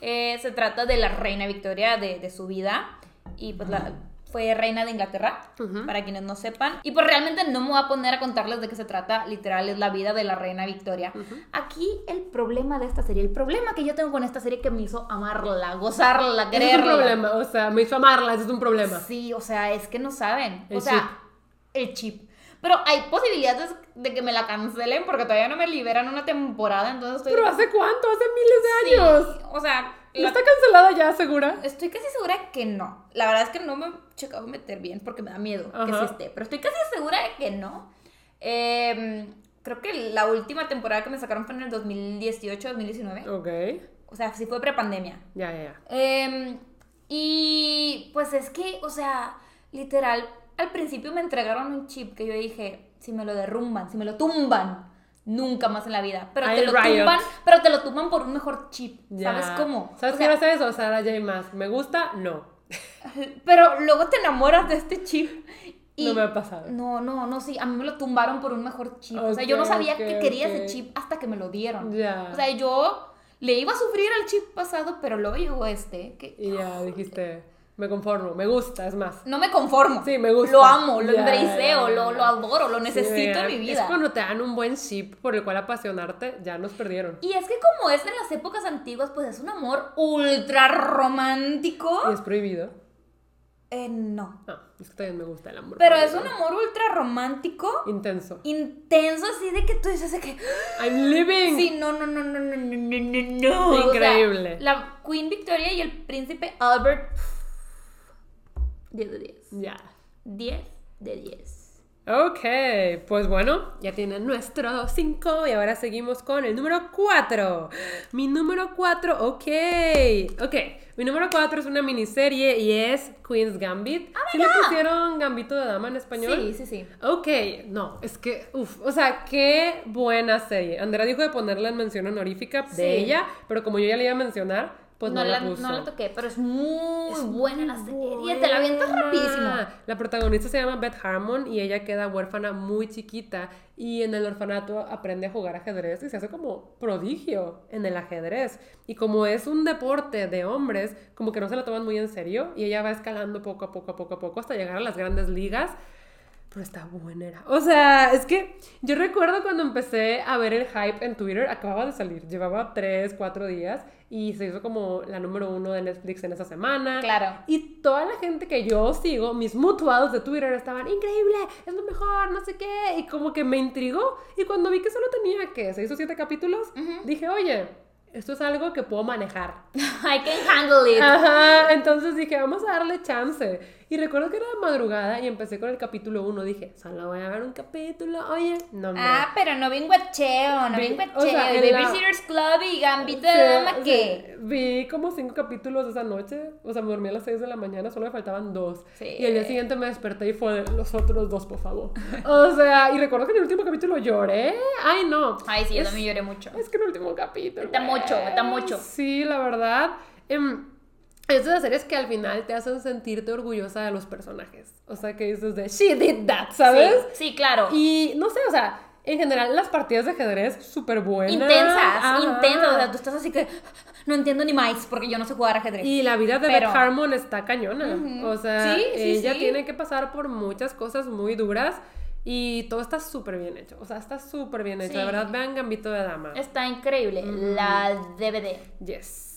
A: Eh, se trata de la reina Victoria, de, de su vida. Y pues la, fue reina de Inglaterra,
B: Ujú.
A: para quienes no sepan. Y pues realmente no me voy a poner a contarles de qué se trata. Literal, es la vida de la reina Victoria. Aquí el problema de esta serie, el problema que yo tengo con esta serie que me hizo amarla, gozarla,
B: Ese es un
A: quererla.
B: problema, o sea, me hizo amarla, ese es un problema.
A: Sí, o sea, es que no saben.
B: El
A: o sea,
B: chip.
A: el chip. Pero hay posibilidades de que me la cancelen porque todavía no me liberan una temporada, entonces estoy...
B: Pero ¿hace cuánto? Hace miles de
A: Sí,
B: años.
A: o sea,
B: ¿No
A: la-
B: está cancelada ya, segura?
A: estoy casi segura que no. La verdad es que no me he checado meter bien porque me da miedo que sí esté. Pero estoy casi segura de que no. Eh, creo que la última temporada que me sacaron fue en el 2018-2019.
B: Ok.
A: O sea, sí fue prepandemia.
B: Ya, ya, ya.
A: Eh, y pues es que, o sea, literal, al principio me entregaron un chip que yo dije, si me lo derrumban, si me lo tumban, nunca más en la vida. Pero te lo
B: riot.
A: tumban, pero te lo tumban por un mejor chip.
B: Ya.
A: ¿Sabes cómo?
B: ¿Sabes
A: O
B: qué
A: sea,
B: hace eso? Sarah J. Maas. ¿Me gusta? No.
A: Pero luego te enamoras de este chip. Y
B: No me ha pasado.
A: No, no, no, sí. A mí me lo tumbaron por un mejor chip. o sea, yo no sabía que quería ese chip hasta que me lo dieron.
B: Ya.
A: O sea, yo le iba a sufrir al chip pasado, pero luego llegó este. Que
B: Y ya dijiste, me conformo, me gusta, es más.
A: no me conformo.
B: Sí, me gusta.
A: Lo amo, lo
B: Ya,
A: embraceo, lo, lo adoro, lo necesito en mi
B: Es
A: vida.
B: cuando te dan un buen chip por el cual apasionarte, ya nos perdieron.
A: Y es que como es en las épocas antiguas, pues es un amor ultra romántico.
B: Y es prohibido.
A: Eh, no.
B: No, es que también me gusta el amor.
A: Pero es un amor ultra romántico.
B: Intenso.
A: intenso así de que tú dices de que
B: I'm living.
A: sí no no no no no no no no no O sea,
B: Increíble.
A: la Queen Victoria y el príncipe Albert 10 de 10
B: Ya.
A: 10 de 10
B: Ok, pues bueno, ya tienen nuestro 5 y ahora seguimos con el número 4. Mi número 4, ok. Ok, mi número 4 es una miniserie y es Queen's Gambit. ¿Sí le pusieron Gambito de Dama en español?
A: sí sí sí
B: Ok, no, es que, uff, o sea, qué buena serie. Andrea dijo de ponerla en mención honorífica
A: Sí.
B: de ella, pero como yo ya le iba a mencionar, pues no,
A: no,
B: la,
A: la, no la toqué pero es muy buena la serie te la avientas rapidísimo
B: La protagonista se llama Beth Harmon y ella queda huérfana muy chiquita y en el orfanato aprende a jugar ajedrez y se hace como prodigio en el ajedrez. Y como es un deporte de hombres, como que no se lo toman muy en serio y ella va escalando poco a poco a poco a poco hasta llegar a las grandes ligas. Pero está buena. O sea, es que yo recuerdo cuando empecé a ver el hype en Twitter, acababa de salir, llevaba 3, 4 días y se hizo como la número uno de Netflix en esa semana.
A: Claro.
B: Y toda la gente que yo sigo, mis mutuals de Twitter estaban, increíble, es lo mejor, no sé qué. Y como que me intrigó. Y cuando vi que solo tenía, ¿qué? ¿Seis o siete capítulos? Dije, oye, esto es algo que puedo manejar.
A: I can handle it
B: Ajá, entonces dije, vamos a darle chance. Y recuerdo que era de madrugada y empecé con el capítulo 1. Dije, solo voy a ver un capítulo. Oye, no me.
A: Ah, pero no vi un guacheo, no vi,
B: Vi-
A: un guacheo.
B: o sea, la-
A: Babysitter's Club y Gambito
B: Sí,
A: de Dama,
B: sí.
A: ¿qué?
B: Vi como cinco capítulos esa noche. O sea, me dormí a las 6 de la mañana, solo me faltaban dos.
A: Sí.
B: Y el día siguiente me desperté y fue los otros dos, por favor. O sea, y recuerdo que en el último capítulo lloré. Ay, no.
A: Ay, sí, yo
B: Es-
A: también lloré mucho.
B: Es que en el último capítulo.
A: Está mucho, está mucho.
B: Sí, la verdad. em, es de las series que al final te hacen sentirte orgullosa de los personajes. O sea, que dices de, she did that, ¿sabes?
A: Sí, sí, claro.
B: Y no sé, o sea, en general las partidas de ajedrez súper buenas.
A: intensas,
B: Ajá.
A: intensas. O sea, tú estás así que no entiendo ni más porque yo no sé jugar ajedrez.
B: Y la vida de
A: Pero-
B: Beth Harmon está cañona.
A: Ujú.
B: O sea,
A: Sí, sí,
B: ella tiene que pasar por muchas cosas muy duras y todo está súper bien hecho. O sea, está súper bien hecho. La verdad, vean Gambito de Dama.
A: Está increíble. La DVD.
B: Yes.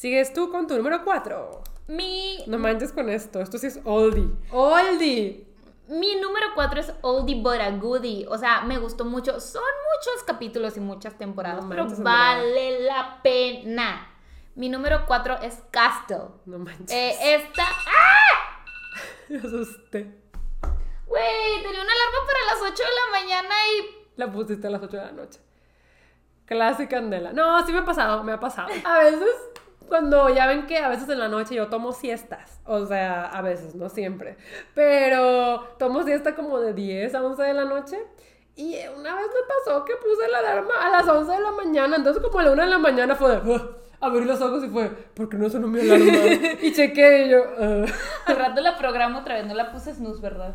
B: Sigues tú con tu número 4.
A: Mi,
B: No manches con esto. Esto sí es oldie. Oldie.
A: mi número 4 es Oldie But a Goodie. O sea, me gustó mucho. Son muchos capítulos y muchas temporadas,
B: No
A: pero
B: manches,
A: vale la pena. Mi número 4 es Castle.
B: No manches.
A: Eh, esta.
B: Me asusté.
A: Güey, tenía una alarma para las 8 de la mañana y.
B: La pusiste a las 8 de la noche. Clásica Candela. No, sí me ha pasado, me ha pasado. A veces, cuando ya ven que a veces en la noche yo tomo siestas. O sea, a veces, no siempre. Pero tomo siesta como de 10 a 11 de la noche. Y una vez me pasó que puse la alarma a las 11 de la mañana. Entonces, como a la 1 de la mañana fue de. "Ugh", abrí los ojos y fue, ¿por qué no sonó mi alarma? y chequé y yo. "Ugh".
A: Al rato la programo otra vez, no la puse snooze, ¿verdad?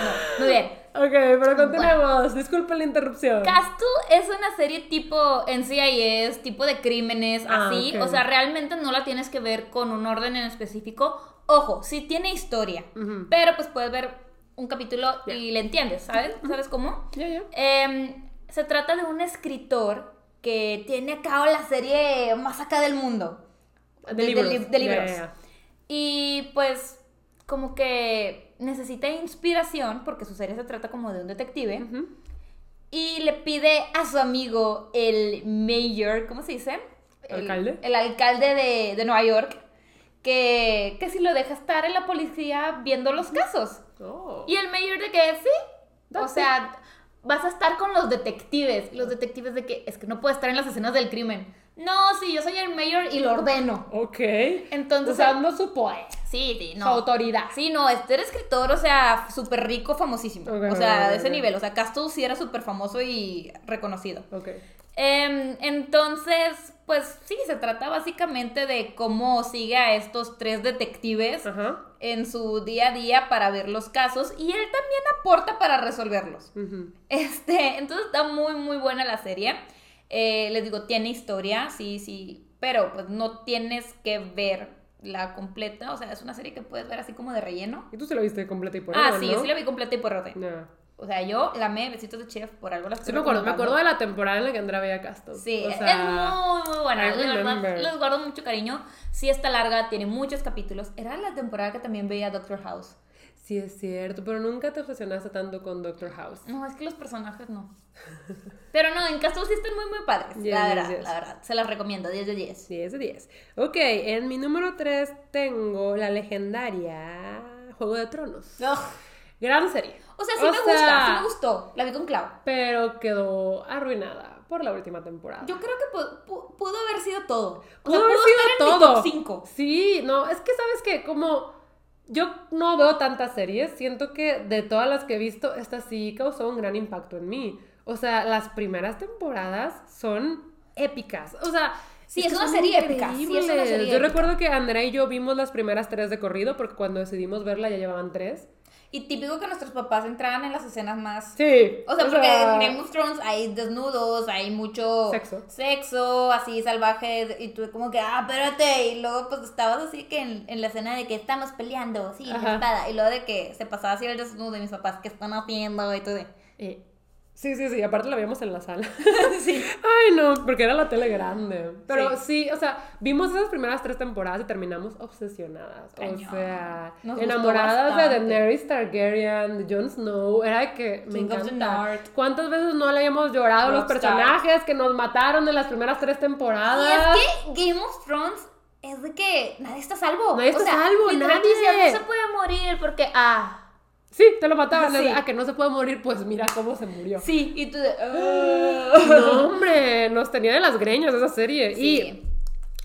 A: No, muy bien.
B: Ok, pero continuemos. Disculpen la interrupción.
A: Castle es una serie tipo NCIS, tipo de crímenes,
B: Ah,
A: así. O sea, realmente no la tienes que ver con un orden en específico. Ojo, sí tiene historia, pero pues puedes ver un capítulo y le entiendes, ¿sabes? ¿Sabes cómo? Em, se trata de un escritor que tiene a cabo la serie más acá del mundo.
B: De libros.
A: de. Y pues como que necesita inspiración porque su serie se trata como de un detective. Y le pide a su amigo, el mayor, ¿cómo se dice? El-
B: ¿Alcalde?
A: El, alcalde de, de Nueva York, que, que si lo deja estar en la policía viendo los casos.
B: Oh.
A: Y el mayor de que sí. O sea, vas a estar con los detectives. Los detectives de que es que no puede estar en las escenas del crimen. No, sí, yo soy el mayor y lo ordeno.
B: Ok.
A: Entonces,
B: Usando su poder.
A: sí, sí, no.
B: Su autoridad.
A: Sí, no, este era escritor, o sea, súper rico, famosísimo.
B: Ok,
A: o sea, de ese nivel. O sea, Castle sí era súper famoso y reconocido.
B: Ok.
A: Em, entonces, pues sí, se trata básicamente de cómo sigue a estos tres detectives
B: Ajá.
A: en su día a día para ver los casos y él también aporta para resolverlos. Este, entonces está muy, muy buena la serie. Eh, les digo, tiene historia, sí, sí, pero pues no tienes que ver la completa. O sea, es una serie que puedes ver así como de relleno.
B: Y tú se lo viste completa y por
A: ah, sí,
B: ¿no?
A: yo sí la vi completa y por orden.
B: Ya.
A: O sea, yo la amé, besitos de chef, por algo las
B: Sí me acuerdo, me acuerdo de la temporada en la que Andrea veía Castle.
A: Sí,
B: O
A: es
B: sea,
A: muy, muy buena. La verdad, les guardo mucho cariño. Sí está larga, tiene muchos capítulos. Era la temporada que también veía Doctor House.
B: Sí, es cierto, pero nunca te obsesionaste tanto con Doctor House.
A: No, es que los personajes no. Pero no, en Castle sí están muy, muy padres.
B: Yes,
A: la verdad,
B: yes.
A: la verdad. Se las recomiendo, 10 de 10.
B: 10 de 10. Ok, en mi número 3 tengo la legendaria Juego de Tronos. Gran serie.
A: O sea, sí me gusta, sí me gustó. La vi con Clau.
B: Pero quedó arruinada por la última temporada.
A: Yo creo que pu- pu- pudo haber sido todo. O
B: Pudo
A: sea,
B: haber
A: pudo
B: sido
A: estar en
B: todo.
A: mi top 5.
B: Sí, no, es que sabes que como yo no veo tantas series, siento que de todas las que he visto, esta sí causó un gran impacto en mí. O sea, las primeras temporadas son épicas. O sea,
A: Sí, es una serie épica, sí, es una serie
B: Yo
A: épica.
B: recuerdo que Andrea y yo vimos las primeras tres de corrido porque cuando decidimos verla ya llevaban tres.
A: Y típico que nuestros papás entraban en las escenas más
B: Sí.
A: O sea, porque en Game of Thrones hay desnudos, hay mucho
B: Sexo.
A: sexo, así salvaje, y tú como que, ah, espérate, y luego pues estabas así que en, en la escena de que estamos peleando, sí, la espada, y luego de que se pasaba así el desnudo de mis papás, que están haciendo? Y tú de...
B: Eh, sí, sí, sí, aparte la vimos en la sala.
A: sí.
B: Ay, no, porque era la tele grande. Pero
A: Sí.
B: sí, o sea, vimos esas primeras tres temporadas y terminamos obsesionadas.
A: Cañón.
B: O sea,
A: Nos
B: enamoradas de. Daenerys Targaryen, de Jon Snow. Era de que me
A: King
B: encanta. ¿Cuántas veces no le habíamos llorado a los personajes que nos mataron en las primeras tres temporadas?
A: Y es que Game of Thrones es de que nadie está salvo.
B: Nadie está
A: O sea,
B: salvo, nadie.
A: no se puede morir porque, ah,
B: Sí, te lo mataban.
A: Sí.
B: A que no se puede morir, pues mira cómo se murió.
A: sí, y tú de, "Ah".
B: No, hombre, nos tenía de las greñas esa serie.
A: Sí.
B: Y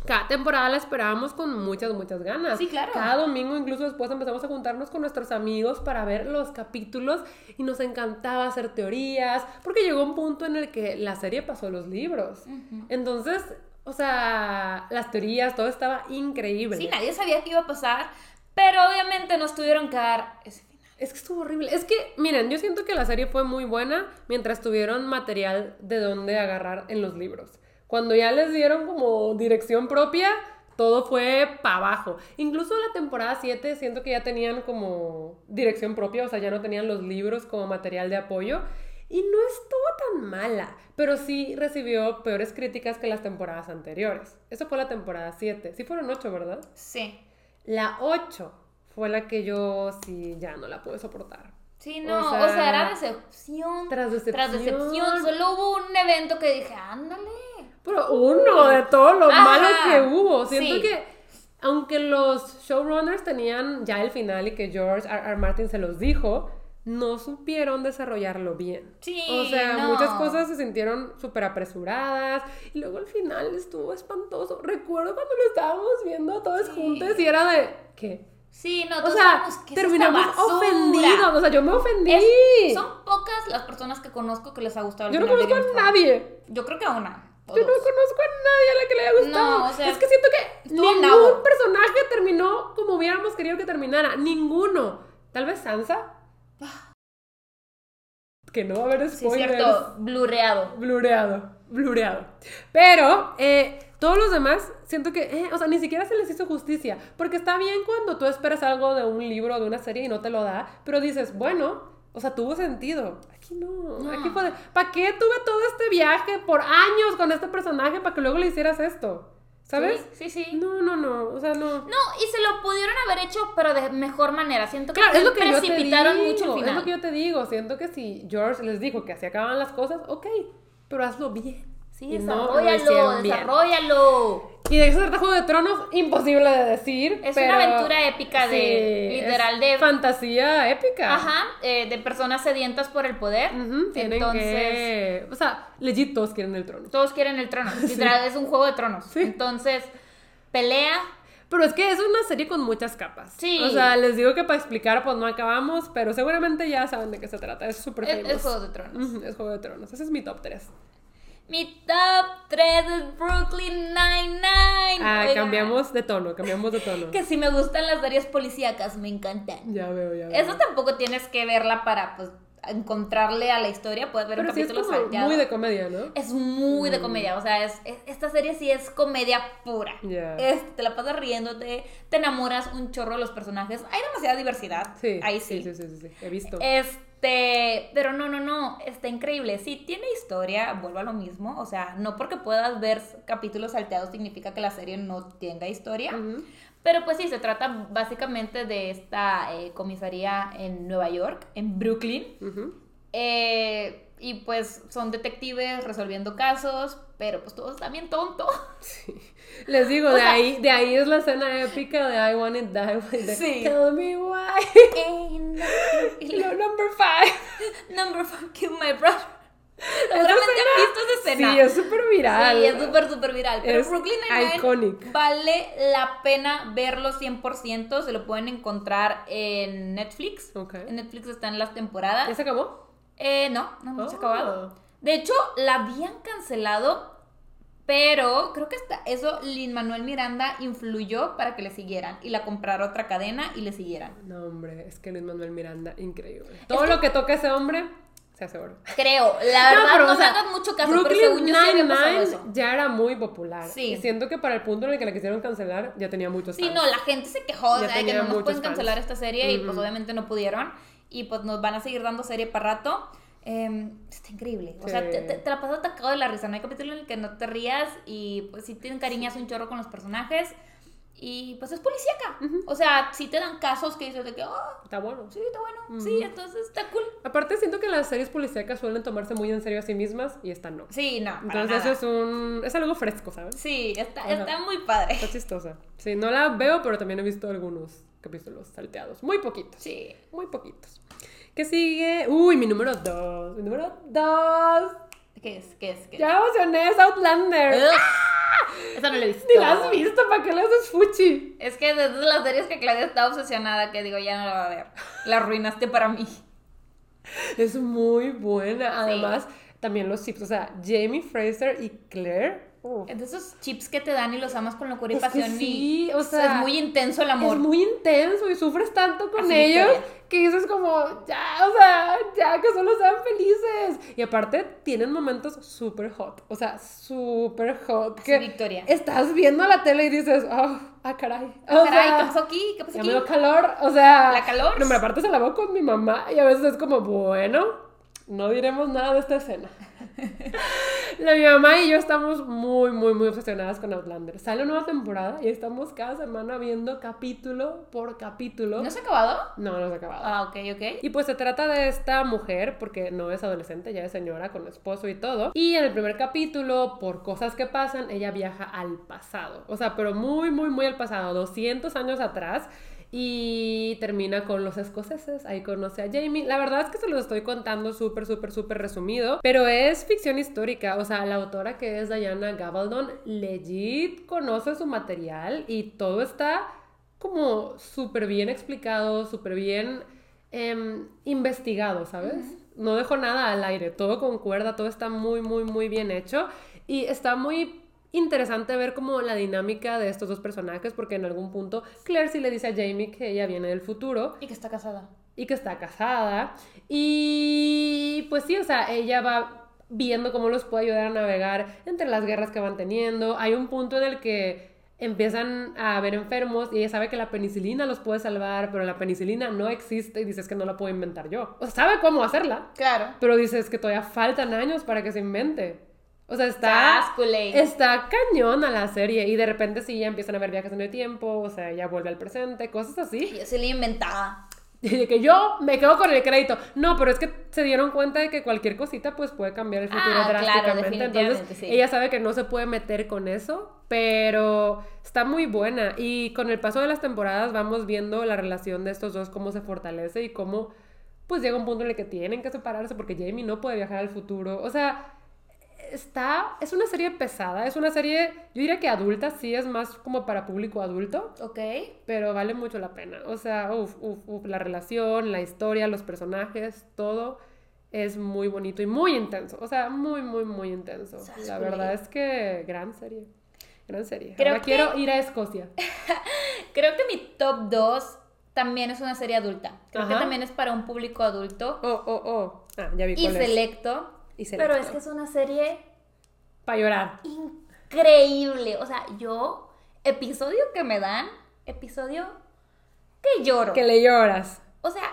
B: cada temporada la esperábamos con muchas, muchas ganas.
A: Sí, claro.
B: Cada domingo, incluso después empezamos a juntarnos con nuestros amigos para ver los capítulos y nos encantaba hacer teorías, porque llegó un punto en el que la serie pasó los libros. Entonces, o sea, las teorías, todo estaba increíble.
A: Sí, nadie sabía qué iba a pasar, pero obviamente nos tuvieron que dar ese.
B: Es que estuvo horrible. Es que, miren, yo siento que la serie fue muy buena mientras tuvieron material de dónde agarrar en los libros. Cuando ya les dieron como dirección propia, todo fue para abajo. Incluso la temporada 7 siento que ya tenían como dirección propia, o sea, ya no tenían los libros como material de apoyo. Y no estuvo tan mala, pero sí recibió peores críticas que las temporadas anteriores. Eso fue la temporada 7. Sí fueron 8, ¿verdad?
A: Sí.
B: La 8 fue la que yo sí ya no la pude soportar.
A: Sí, no, o
B: sea,
A: sea, era decepción.
B: tras decepción.
A: Tras decepción. Solo hubo un evento que dije, ándale.
B: Pero uno de todo lo
A: Ajá.
B: malo que hubo. Siento
A: Sí.
B: que aunque los showrunners tenían ya el final y que George R. R. Martin se los dijo, no supieron desarrollarlo bien.
A: Sí,
B: O sea,
A: no.
B: muchas cosas se sintieron súper apresuradas y luego al final estuvo espantoso. Recuerdo cuando lo estábamos viendo todos
A: Sí.
B: juntos y era de, ¿qué?
A: Sí, no,
B: O sea,
A: sabemos que es
B: terminamos
A: basura.
B: ofendidos. O sea, yo me ofendí.
A: Es- son pocas las personas que conozco que les ha gustado el
B: yo no conozco a nadie.
A: Yo creo que a una.
B: Yo no conozco a nadie a la que le haya gustado.
A: No, o sea,
B: es que siento que ningún personaje terminó como hubiéramos querido que terminara. Ninguno. Tal vez Sansa. Que no va a haber
A: Sí,
B: spoilers.
A: cierto, blureado.
B: Blureado. Blureado. Pero, eh, todos los demás, siento que, eh, o sea, ni siquiera se les hizo justicia. Porque está bien cuando tú esperas algo de un libro o de una serie y no te lo da, pero dices, bueno, o sea, tuvo sentido. Aquí no.
A: No.
B: Aquí fue de, ¿para qué tuve todo este viaje por años con este personaje para que luego le hicieras esto? ¿Sabes?
A: Sí, sí. sí.
B: No, no, no. O sea, no.
A: No, y se lo pudieron haber hecho, pero de mejor manera. Siento que
B: Claro, es lo que
A: precipitaron mucho el final.
B: Es lo que yo te digo. Siento que si George les dijo que así acaban las cosas, ok, pero hazlo bien.
A: Sí,
B: Y
A: desarrollalo, desarrollalo.
B: Y de eso se trata Juego de Tronos, imposible de decir.
A: Es
B: pero-
A: una aventura épica de,
B: Sí,
A: literal, de,
B: Fantasía épica.
A: ajá, eh, de personas sedientas por el poder.
B: Tienen
A: Entonces,
B: que. O sea, legit todos quieren el trono.
A: todos quieren el trono. Literal, es un juego de tronos.
B: Sí.
A: Entonces, pelea.
B: Pero es que es una serie con muchas capas.
A: Sí.
B: O sea, les digo que para explicar, pues no acabamos, pero seguramente ya saben de qué se trata. Es súper
A: Es, es Juego de Tronos.
B: Es Juego de Tronos. Ese es mi top 3.
A: Mi top 3 es Brooklyn Nine-Nine.
B: Ah,
A: Oigan,
B: cambiamos de tono, cambiamos de tono.
A: Que si me gustan las series policíacas, me encantan.
B: Ya veo, ya veo.
A: Eso tampoco tienes que verla para, pues, encontrarle a la historia. Puedes ver
B: Pero
A: un
B: sí es
A: capítulo
B: como
A: salteado.
B: muy de comedia, ¿no?
A: Es muy de
B: Mm.
A: comedia, o sea, es, es- esta serie sí es comedia pura.
B: Ya.
A: Es- te la pasas riéndote, te enamoras un chorro de los personajes. Hay demasiada diversidad.
B: Sí.
A: Ahí sí.
B: Sí, sí, sí, sí, sí. He visto.
A: Este, pero no, no, no, está increíble. Sí, tiene historia, vuelvo a lo mismo. O sea, no porque puedas ver capítulos salteados significa que la serie no tenga historia. Pero pues sí, se trata básicamente de esta eh, comisaría en Nueva York, en Brooklyn.
B: Ujú.
A: Eh, y pues son detectives resolviendo casos, pero pues todo está bien tonto.
B: Les digo,
A: O
B: de
A: sea-
B: ahí, de ahí es la escena épica de I Want It Die de,
A: Sí.
B: Tell me why. Y
A: no-
B: lo number five.
A: Number five, kill my brother. Seguramente han visto esa escena.
B: Sí, es súper viral.
A: Sí, es súper, súper viral. Pero
B: Es
A: Brooklyn Nine-Nine vale la pena verlo 100%. Se lo pueden encontrar en Netflix. En Netflix están las temporadas.
B: ¿Ya se acabó?
A: Eh, no, no, no se ha
B: Oh.
A: acabado. De hecho, la habían cancelado, pero creo que hasta eso Lin Manuel Miranda influyó para que le siguieran y la comprara otra cadena y le siguieran.
B: No, hombre, es que Luis Manuel Miranda, increíble. Todo
A: que-
B: lo que toca ese hombre, se hace oro.
A: Creo, la verdad
B: pero,
A: no,
B: o sea,
A: me hagas mucho caso, pero
B: Brooklyn
A: según yo sí pasado
B: Nine-Nine
A: eso.
B: ya era muy popular.
A: Sí.
B: Y siento que para el punto en el que la quisieron cancelar, ya tenía muchos
A: Sí,
B: fans.
A: no, la gente se quejó, o
B: Ya
A: sea, que no nos pueden cancelar esta serie y pues obviamente no pudieron y pues nos van a seguir dando serie para rato. Eh, está increíble, o sea,
B: Sí.
A: te, te- te la pasas atacado de la risa, no hay capítulo en el que no te rías y pues sí te encariñas un chorro con los personajes Y pues es policíaca. O sea, sí te dan casos que dices de que, oh,
B: Está bueno.
A: sí, está bueno. Sí, entonces está cool.
B: Aparte, siento que las series policíacas suelen tomarse muy en serio a sí mismas y esta no.
A: Sí, no.
B: Entonces
A: nada.
B: eso es un... es algo fresco, ¿sabes?
A: Sí, está,
B: Ajá.
A: está muy padre.
B: Está chistosa. Sí, no la veo, pero también he visto algunos capítulos salteados. Muy poquitos.
A: Sí.
B: Muy poquitos. ¿Qué sigue? Uy, mi número dos. Mi número dos.
A: ¿Qué es? ¿Qué es? ¿Qué es?
B: Ya emocioné, es Outlander.
A: Ugh. Esa no la he visto.
B: Ni la has visto, ¿para qué le haces fuchi?
A: Es que desde las series que Claudia está obsesionada, que digo, ya no la va a ver. La arruinaste para mí.
B: Es muy buena. Además, también los chips. O sea, Jamie Fraser y Claire.
A: Es de esos chips que te dan y los amas con locura y
B: Es que
A: pasión.
B: sí,
A: y
B: o sea,
A: es muy intenso el amor.
B: Es muy intenso y sufres tanto con
A: Así
B: ellos que dices como, ya, o sea, ya, que solo sean felices. Y aparte tienen momentos súper hot, o sea, súper hot.
A: Así
B: Que
A: Victoria.
B: estás viendo la tele y dices, oh, ah, caray.
A: Ah, caray,
B: sea,
A: ¿qué pasó aquí? ¿Qué pasó
B: ya
A: aquí?
B: me dio calor, o sea.
A: ¿La calor?
B: No, me aparte se la veo con mi mamá y a veces es como, bueno, no diremos nada de esta escena. La, mi mamá y yo estamos muy, muy, muy obsesionadas con Outlander. Sale una nueva temporada y estamos cada semana viendo capítulo por capítulo.
A: ¿No se ha acabado?
B: No, no se ha acabado.
A: Ah, ok, ok.
B: Y pues se trata de esta mujer, porque no es adolescente, ya es señora con esposo y todo. Y en el primer capítulo, por cosas que pasan, ella viaja al pasado. O sea, pero muy, muy, muy al pasado, 200 años atrás. Y termina con los escoceses, ahí conoce a Jamie. La verdad es que se los estoy contando súper, súper, súper resumido, pero es ficción histórica. O sea, la autora que es Diana Gabaldon, legit conoce su material y todo está como súper bien explicado, súper bien em, investigado, ¿sabes? No dejo nada al aire, todo concuerda, todo está muy, muy, muy bien hecho y está muy interesante ver como la dinámica de estos dos personajes porque en algún punto Claire sí le dice a Jamie que ella viene del futuro
A: Y que está casada.
B: y que está casada. Y pues sí, o sea, ella va viendo cómo los puede ayudar a navegar entre las guerras que van teniendo. Hay un punto en el que empiezan a haber enfermos y ella sabe que la penicilina los puede salvar, pero la penicilina no existe y dices que no la puedo inventar yo. O sea, sabe cómo hacerla,
A: Claro.
B: pero dices que todavía faltan años para que se invente. O sea, está... Está cañón a la serie y de repente sí ya empiezan a ver viajes en el tiempo, o sea, ya vuelve al presente, cosas así.
A: Yo se le inventaba.
B: Y de que yo me quedo con el crédito. No, pero es que se dieron cuenta de que cualquier cosita pues puede cambiar el futuro
A: Ah, claro,
B: drásticamente.
A: definitivamente,
B: Entonces,
A: sí.
B: ella sabe que no se puede meter con eso, pero está muy buena. Y con el paso de las temporadas vamos viendo la relación de estos dos, cómo se fortalece y cómo pues llega un punto en el que tienen que separarse porque Jamie no puede viajar al futuro. O sea, está, es una serie pesada, es una serie, yo diría que adulta, sí es más como para público adulto,
A: Ok.
B: pero vale mucho la pena. O sea, uf, uf, uf, la relación, la historia, los personajes, todo es muy bonito y muy intenso. O sea, muy, muy, muy intenso. La verdad es que gran serie. Gran serie.
A: Creo
B: Ahora
A: que-
B: quiero ir a Escocia.
A: Creo que mi top 2 también es una serie adulta. Creo que
B: Ajá.
A: también es para un público adulto
B: Oh, oh, oh. Ah, ya vi
A: y
B: cuál es.
A: Pero es que es una serie
B: Para llorar.
A: increíble. O sea, yo, episodio que me dan, episodio que lloro.
B: Que le lloras.
A: O sea,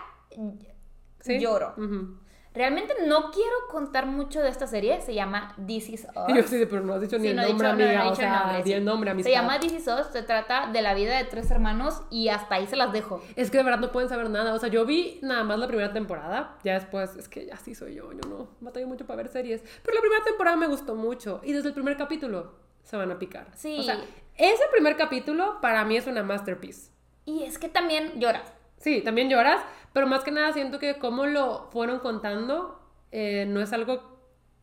B: ¿Sí?
A: lloro.
B: Ujú.
A: Realmente no quiero contar mucho de esta serie. Se llama This Is Us.
B: Yo sí, pero no has dicho ni
A: Sí,
B: el
A: no
B: nombre,
A: dicho- no, no
B: amiga. o sea,
A: nombre, sí.
B: el nombre, amistad.
A: Se llama This Is Us. Se trata de la vida de tres hermanos y hasta ahí se las dejo.
B: Es que de verdad no pueden saber nada. O sea, yo vi nada más la primera temporada. Ya después, es que así soy yo. Yo no batallo mucho para ver series. Pero la primera temporada me gustó mucho. Y desde el primer capítulo se van a picar.
A: Sí.
B: O sea, ese primer capítulo para mí es una masterpiece.
A: Y es que también lloras.
B: Sí, también lloras. Pero más que nada siento que como lo fueron contando eh, no es algo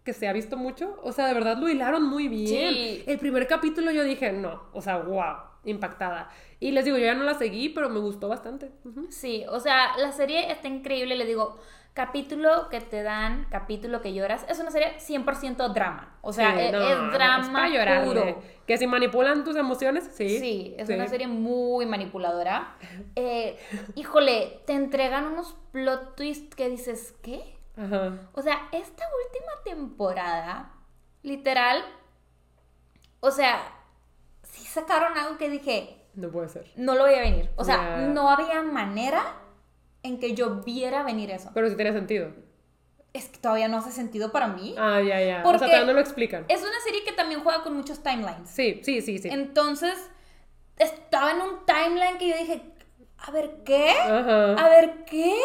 B: que se ha visto mucho. O sea, de verdad lo hilaron muy bien.
A: Sí.
B: El primer capítulo yo dije, no. O sea, wow. Impactada. Y les digo, yo ya no la seguí, pero me gustó bastante.
A: Sí, o sea, la serie está increíble. Le digo, capítulo que te dan, capítulo que lloras. Es una serie 100% drama. O sea,
B: Sí,
A: es,
B: no,
A: drama
B: llorarle.
A: puro.
B: Que si manipulan tus emociones, sí.
A: Sí, es
B: Sí.
A: una serie muy manipuladora. Eh, híjole, te entregan unos plot twists que dices, ¿qué?
B: Ajá.
A: O sea, esta última temporada, literal, o sea, sí sacaron algo que dije,
B: No puede ser.
A: no lo voy a venir. O sea, no había manera en que yo viera venir eso.
B: Pero sí tiene sentido.
A: Es que todavía no hace sentido para mí.
B: Ah, ya, ya. o
A: Porque-
B: sea, todavía no lo explican.
A: Es una serie que también juega con muchos timelines.
B: Sí, sí, sí, sí.
A: Entonces, estaba en un timeline que yo dije, a ver, ¿qué? A ver, ¿qué?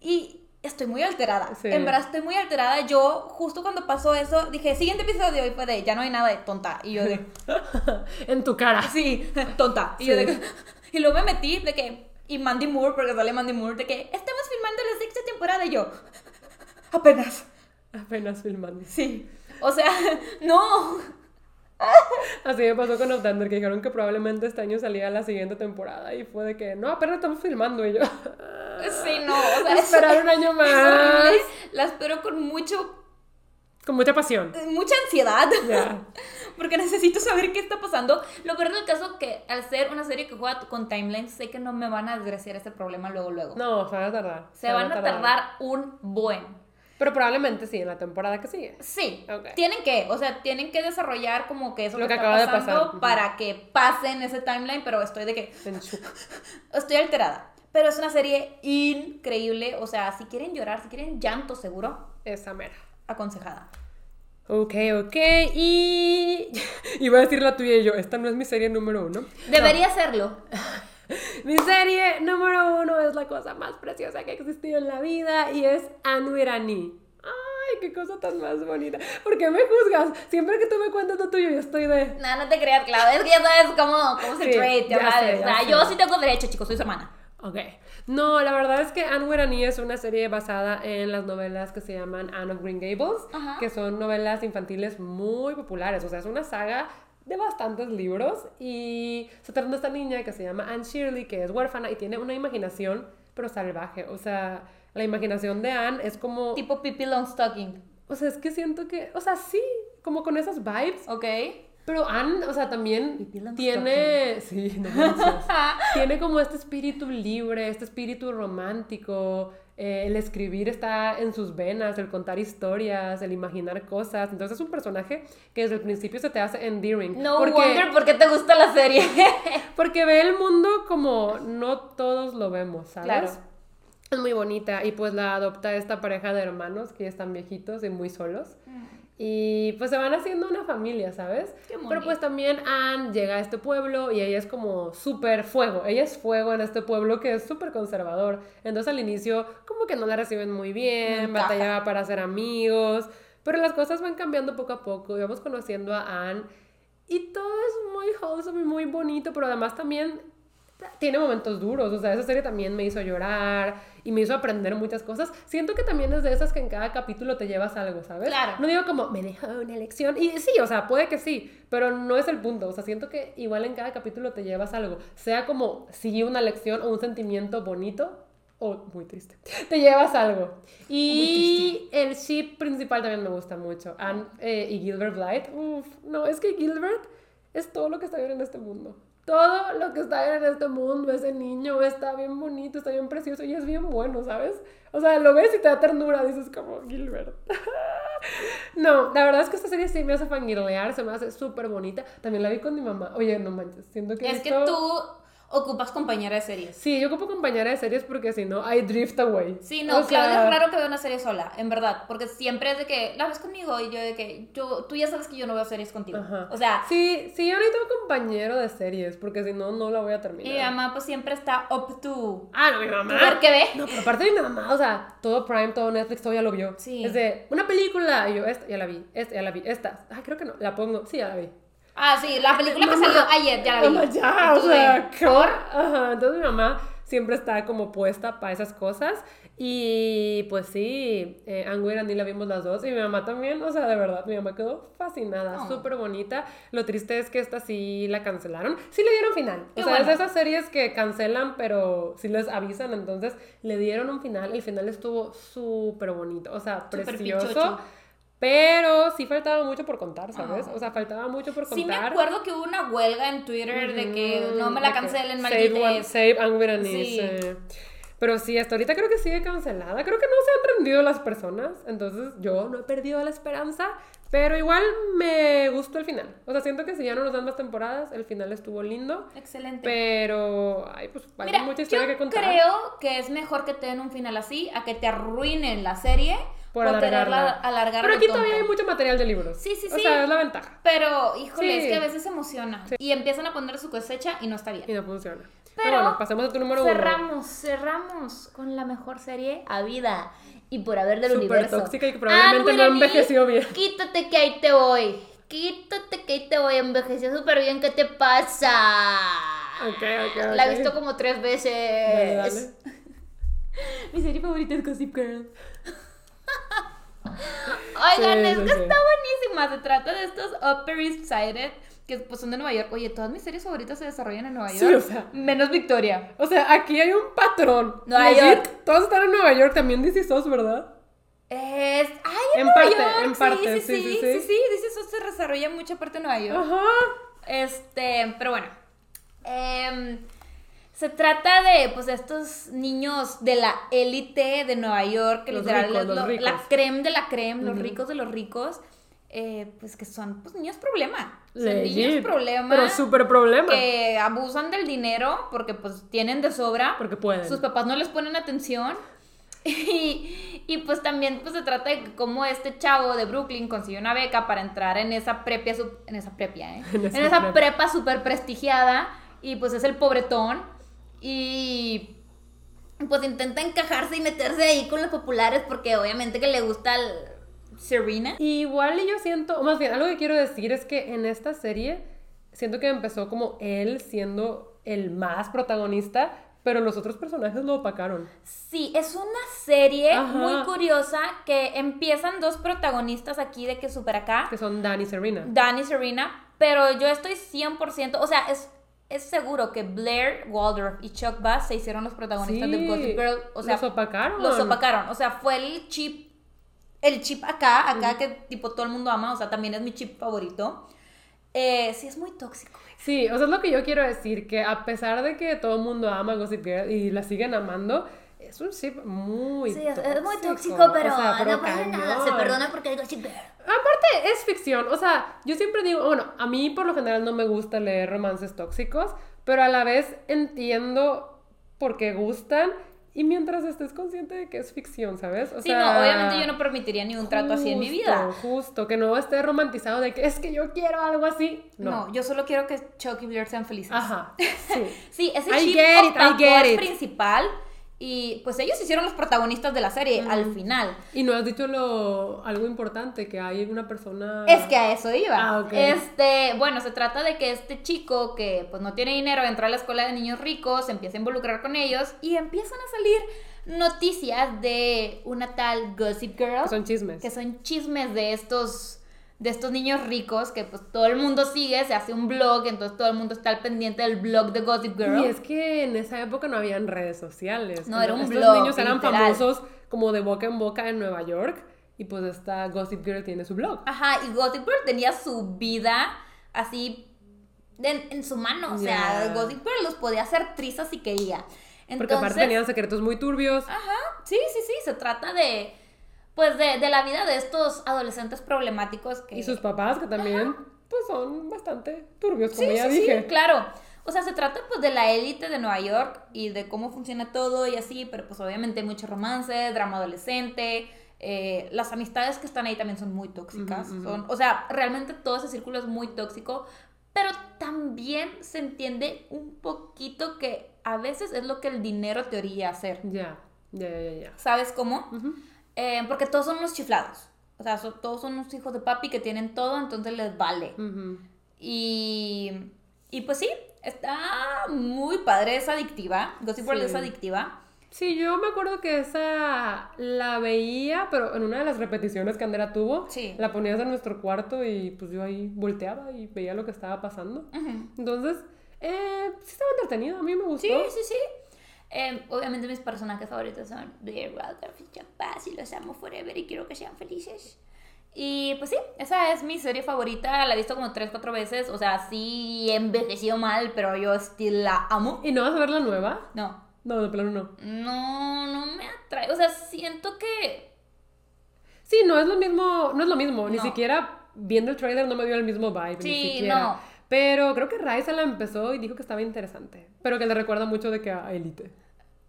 A: Y estoy muy alterada.
B: Sí.
A: En verdad estoy muy alterada. Yo, justo cuando pasó eso, dije, siguiente episodio hoy fue de, ya no hay nada de tonta. Y yo de,
B: en tu cara.
A: sí, tonta. Y yo de, y luego me metí de que, y Mandy Moore, porque sale Mandy Moore, de que estamos filmando la sexta temporada. Y yo, apenas.
B: Apenas filmando.
A: Sí. O sea, no.
B: Así me pasó con Outlander, que dijeron que probablemente este año salía la siguiente temporada y fue de que, no, apenas estamos filmando y yo.
A: Sí, no. O sea,
B: Esperar un año más.
A: La espero con mucho,
B: Con mucha pasión.
A: mucha ansiedad. Porque necesito saber qué está pasando. Lo peor del caso que al ser una serie que juega con timelines, sé que no me van a desgraciar este problema luego, luego.
B: No, se van a tardar.
A: Se van a tardar un buen.
B: Pero probablemente sí, en la temporada que sigue.
A: Sí,
B: Ok.
A: tienen que, o sea, tienen que desarrollar como que eso
B: Lo
A: que,
B: que
A: está
B: acaba de
A: pasando
B: pasar.
A: Para que pase en ese timeline, pero estoy de que estoy alterada. Pero es una serie increíble, o sea, si quieren llorar, si quieren llanto seguro,
B: Esa mera.
A: Aconsejada.
B: Ok, ok. Y. Iba a decir la tuya y yo. Esta no es mi serie número uno.
A: Debería serlo.
B: Mi serie número uno es la cosa más preciosa que ha existido en la vida y es Anu Irani. Ay, qué cosa tan más bonita. ¿Por qué me juzgas? Siempre que tú me cuentas lo tuyo, yo estoy de.
A: No, no te creas, Claudia, es que ya sabes cómo, cómo se
B: Sí,
A: trade, ya,
B: ya
A: sabes.
B: sé,
A: o
B: ya
A: sea,
B: sé.
A: yo sí tengo derecho, chicos, soy su hermana.
B: Ok. No, la verdad es que Anne Irani es una serie basada en las novelas que se llaman Anne of Green Gables,
A: Ajá.
B: que son novelas infantiles muy populares. O sea, es una saga de bastantes libros y se trata de esta niña que se llama Anne Shirley, que es huérfana y tiene una imaginación, pero salvaje. O sea, la imaginación de Anne es como...
A: Tipo Pippi Longstocking,
B: O sea, es que siento que... O sea, sí, como con esas vibes.
A: ¿ok?
B: Pero Anne, o sea, también tiene... Sí, no tiene como este espíritu libre, este espíritu romántico. eh, el escribir está en sus venas, el contar historias, el imaginar cosas. Entonces es un personaje que desde el principio se te hace endearing.
A: No
B: porque,
A: wonder por qué te gusta la serie.
B: porque ve el mundo como no todos lo vemos, ¿sabes?
A: Claro.
B: Es muy bonita y pues la adopta esta pareja de hermanos que ya están viejitos y muy solos. Y pues se van haciendo una familia, ¿sabes?
A: Qué
B: Pero pues también Anne llega a este pueblo y ella es como súper fuego. Ella es fuego en este pueblo que es súper conservador. Entonces al inicio como que no la reciben muy bien, batallaba para hacer amigos. Pero las cosas van cambiando poco a poco. Y vamos conociendo a Anne. Y todo es muy wholesome y muy bonito, pero además también tiene momentos duros, o sea, esa serie también me hizo llorar y me hizo aprender muchas cosas. Siento que también es de esas que en cada capítulo te llevas algo, ¿sabes?
A: Claro.
B: No digo como, me dejó una lección. Y sí, o sea, puede que sí, pero no es el punto. O sea, siento que igual en cada capítulo te llevas algo. Sea como, sí, una lección o un sentimiento bonito o muy triste. Te llevas algo. Y el ship principal también me gusta mucho. Anne eh, y Gilbert Blythe. Uf, no, es que Gilbert es todo lo que está bien en este mundo. Todo lo que está en este mundo, ese niño está bien bonito, está bien precioso y es bien bueno, ¿sabes? O sea, lo ves y te da ternura, dices como Gilbert. no, la verdad es que esta serie sí me hace fangirlear, se me hace súper bonita. También la vi con mi mamá. Oye, no manches, siento que
A: es que tú ocupas compañera de series.
B: Sí, yo ocupo compañera de series porque si no, I drift away.
A: Sí, no,
B: O sea,
A: Claudia es raro que vea una serie sola, en verdad, porque siempre es de que la ves conmigo y yo de que yo, tú ya sabes que yo no veo series contigo.
B: Ajá.
A: O sea,
B: Sí, sí, yo necesito un compañero de series porque si no, no la voy a terminar.
A: y mi mamá pues siempre está up to
B: Ah, no, mi mamá.
A: ver qué ve.
B: No, pero aparte de mi mamá, o sea, todo Prime, todo Netflix, todo ya lo vio.
A: Sí.
B: Es de una película, y yo, esta ya la vi, esta ya la vi, esta, ah, creo que no, la pongo, sí, ya la vi.
A: Ah, sí, la película que salió ayer, ya la vi.
B: Mamá, ya, o sea, ¿qué? Ajá, entonces mi mamá siempre está como puesta para esas cosas. Y pues sí, eh, Angu y Randy la vimos las dos. Y mi mamá también, o sea, de verdad, mi mamá quedó fascinada,
A: Oh.
B: súper bonita. Lo triste es que esta sí la cancelaron. Sí le dieron final.
A: Qué
B: o sea, es
A: bueno.
B: de esas series que cancelan, pero sí les avisan. Entonces le dieron un final. El final estuvo súper bonito, o sea,
A: Súper
B: precioso.
A: pichocho.
B: Pero sí faltaba mucho por contar, ¿sabes?
A: Ah.
B: O sea, faltaba mucho por contar.
A: Sí me acuerdo que hubo una huelga en Twitter de que no me la cancelen,
B: Save, one, save
A: Sí.
B: Pero sí, hasta ahorita creo que sigue cancelada. Creo que no se han rendido las personas. Entonces yo no he perdido la esperanza. Pero igual me gustó el final. O sea, siento que si ya no nos dan más temporadas, el final estuvo lindo.
A: Excelente.
B: Pero, ay, pues hay
A: Mira,
B: mucha
A: yo
B: historia que contar.
A: creo que es mejor que te den un final así a que te arruinen la serie
B: Por alargarla.
A: alargar
B: Pero aquí todavía hay mucho material de libros.
A: Sí, sí,
B: O
A: sí.
B: sea, es la ventaja.
A: Pero, híjole,
B: Sí.
A: es que a veces se emociona. Y empiezan a poner su cosecha y no está bien.
B: Y no funciona.
A: Pero
B: bueno, pasemos a tu número uno.
A: cerramos, cerramos con la mejor serie a vida y por haber del
B: Súper
A: universo.
B: tóxica y que probablemente no envejeció bien.
A: Quítate que ahí te voy. Quítate que ahí te voy. Envejeció súper bien. ¿Qué te pasa?
B: Ok, ok, ok.
A: La he visto como tres veces.
B: Dale, dale.
A: Mi serie favorita es Gossip Girl. Oigan,
B: Sí,
A: es
B: sí,
A: que
B: sí.
A: está buenísima. Se trata de estos Upper East Sided que pues, son de Nueva York. Oye, todas mis series favoritas se desarrollan en Nueva York.
B: Sí, o sea.
A: Menos Victoria.
B: O sea, aquí hay un patrón.
A: Nueva York.
B: Todos están en Nueva York, también DC SOS, ¿verdad?
A: Es. ¡Ay, en,
B: En
A: Nueva
B: parte,
A: York!
B: en parte, sí, sí,
A: sí.
B: sí.
A: Sí, sí, dice eso se desarrolla mucha parte de Nueva York.
B: Ajá.
A: Este, pero bueno. em, se trata de, pues, estos niños de la élite de Nueva York, que
B: Los
A: literal
B: ricos,
A: es
B: los
A: lo-
B: ricos.
A: la creme de la creme, los ricos de los ricos, eh, pues que son, pues, niños problema. Son
B: Legit.
A: niños problema.
B: Pero súper problema.
A: que abusan del dinero porque pues tienen de sobra.
B: Porque pueden.
A: Sus papás no les ponen atención. Y, y, pues también pues se trata de cómo este chavo de Brooklyn consiguió una beca para entrar en esa prepia, en esa prepia, ¿eh?
B: En
A: en,
B: esa prepa
A: súper prestigiada y pues es el pobretón y pues intenta encajarse y meterse ahí con los populares porque obviamente que le gusta el Serena.
B: Igual y yo siento, o más bien, algo que quiero decir es que en esta serie siento que empezó como él siendo el más protagonista, pero los otros personajes lo opacaron.
A: Sí, es una serie
B: Ajá.
A: muy curiosa que empiezan dos protagonistas aquí de que super acá.
B: Que son Dan y Serena.
A: Dan y Serena, pero yo estoy 100%, o sea, es, es seguro que Blair Waldorf y Chuck Bass se hicieron los protagonistas de Gossip Girl, o sea,
B: los opacaron.
A: los opacaron, o sea, fue el chip, el chip acá, acá que tipo todo el mundo ama, o sea, también es mi chip favorito. Eh, sí, es muy tóxico.
B: Sí, o sea, es lo que yo quiero decir, que a pesar de que todo el mundo ama Gossip Girl y la siguen amando, es un ship muy
A: Sí, es,
B: tóxico.
A: es muy tóxico,
B: o
A: pero,
B: sea, pero
A: no pasa nada, se perdona porque Gossip Girl.
B: Aparte, es ficción. O sea, yo siempre digo, bueno, a mí por lo general no me gusta leer romances tóxicos, pero a la vez entiendo por qué gustan y mientras estés consciente de que es ficción, ¿sabes? O
A: Sí, no, obviamente yo no permitiría ni un trato así en mi vida.
B: Justo, Justo, que no esté romantizado de que es que yo quiero algo así.
A: No.
B: No.
A: yo solo quiero que Chuck y Blair sean felices.
B: Ajá. Sí.
A: Sí, ese
B: I
A: chip
B: it,
A: al
B: it.
A: principal y pues ellos hicieron los protagonistas de la serie al final.
B: Y no has dicho lo algo importante, que hay una persona.
A: Es que a eso iba.
B: Ah, ok.
A: Este, bueno, se trata de que este chico que pues no tiene dinero entra a la escuela de niños ricos, se empieza a involucrar con ellos y empiezan a salir noticias de una tal Gossip Girl,
B: Que son chismes.
A: que son chismes de estos de estos niños ricos que pues todo el mundo sigue, se hace un blog, entonces todo el mundo está al pendiente del blog de Gossip Girl.
B: Y es que en esa época no habían redes sociales.
A: No, era un
B: Estos
A: blog,
B: niños eran
A: literal.
B: famosos como de boca en boca en Nueva York. Y pues esta Gossip Girl tiene su blog.
A: Ajá, y Gossip Girl tenía su vida así en, en su mano. O sea,
B: Ya.
A: Gossip Girl los podía hacer trizas si quería. Entonces,
B: Porque aparte tenían secretos muy turbios.
A: Ajá, sí, sí, sí. Se trata de. Pues de, de la vida de estos adolescentes problemáticos que.
B: Y sus papás, que también pues son bastante turbios, como
A: Sí,
B: ya
A: sí,
B: dije.
A: sí, claro. O sea, se trata pues de la élite de Nueva York y de cómo funciona todo y así, pero pues obviamente hay mucho romance, drama adolescente, eh, las amistades que están ahí también son muy tóxicas. Son, o sea, realmente todo ese círculo es muy tóxico, pero también se entiende un poquito que a veces es lo que el dinero te orilla a hacer.
B: Ya, ya, ya, ya.
A: ¿Sabes cómo? Eh, porque todos son unos chiflados. O sea, todos son unos hijos de papi que tienen todo, entonces les vale. Y, y pues sí, está muy padre, es adictiva. Gossip Girl
B: Sí.
A: es adictiva.
B: Sí, yo me acuerdo que esa la veía, pero en una de las repeticiones que Andrea tuvo,
A: Sí.
B: la ponías en nuestro cuarto y pues yo ahí volteaba y veía lo que estaba pasando. Entonces, eh, sí estaba entretenido, a mí me gustó.
A: Sí, sí, sí. Eh, obviamente mis personajes favoritos son Blair Waldorf y Chuck Bass y los amo forever y quiero que sean felices. Y pues sí, esa es mi serie favorita, la he visto como 3, 4 veces, o sea, sí envejeció mal, pero yo still la amo.
B: ¿Y no vas a ver la nueva?
A: No,
B: No, de plano no.
A: no, no me atrae, o sea, siento que...
B: Sí, no es lo mismo, no es lo mismo, ni siquiera viendo el trailer no me dio el mismo vibe, ni siquiera.
A: no.
B: Pero creo que Raisa la empezó y dijo que estaba interesante, pero que le recuerda mucho de que a Elite.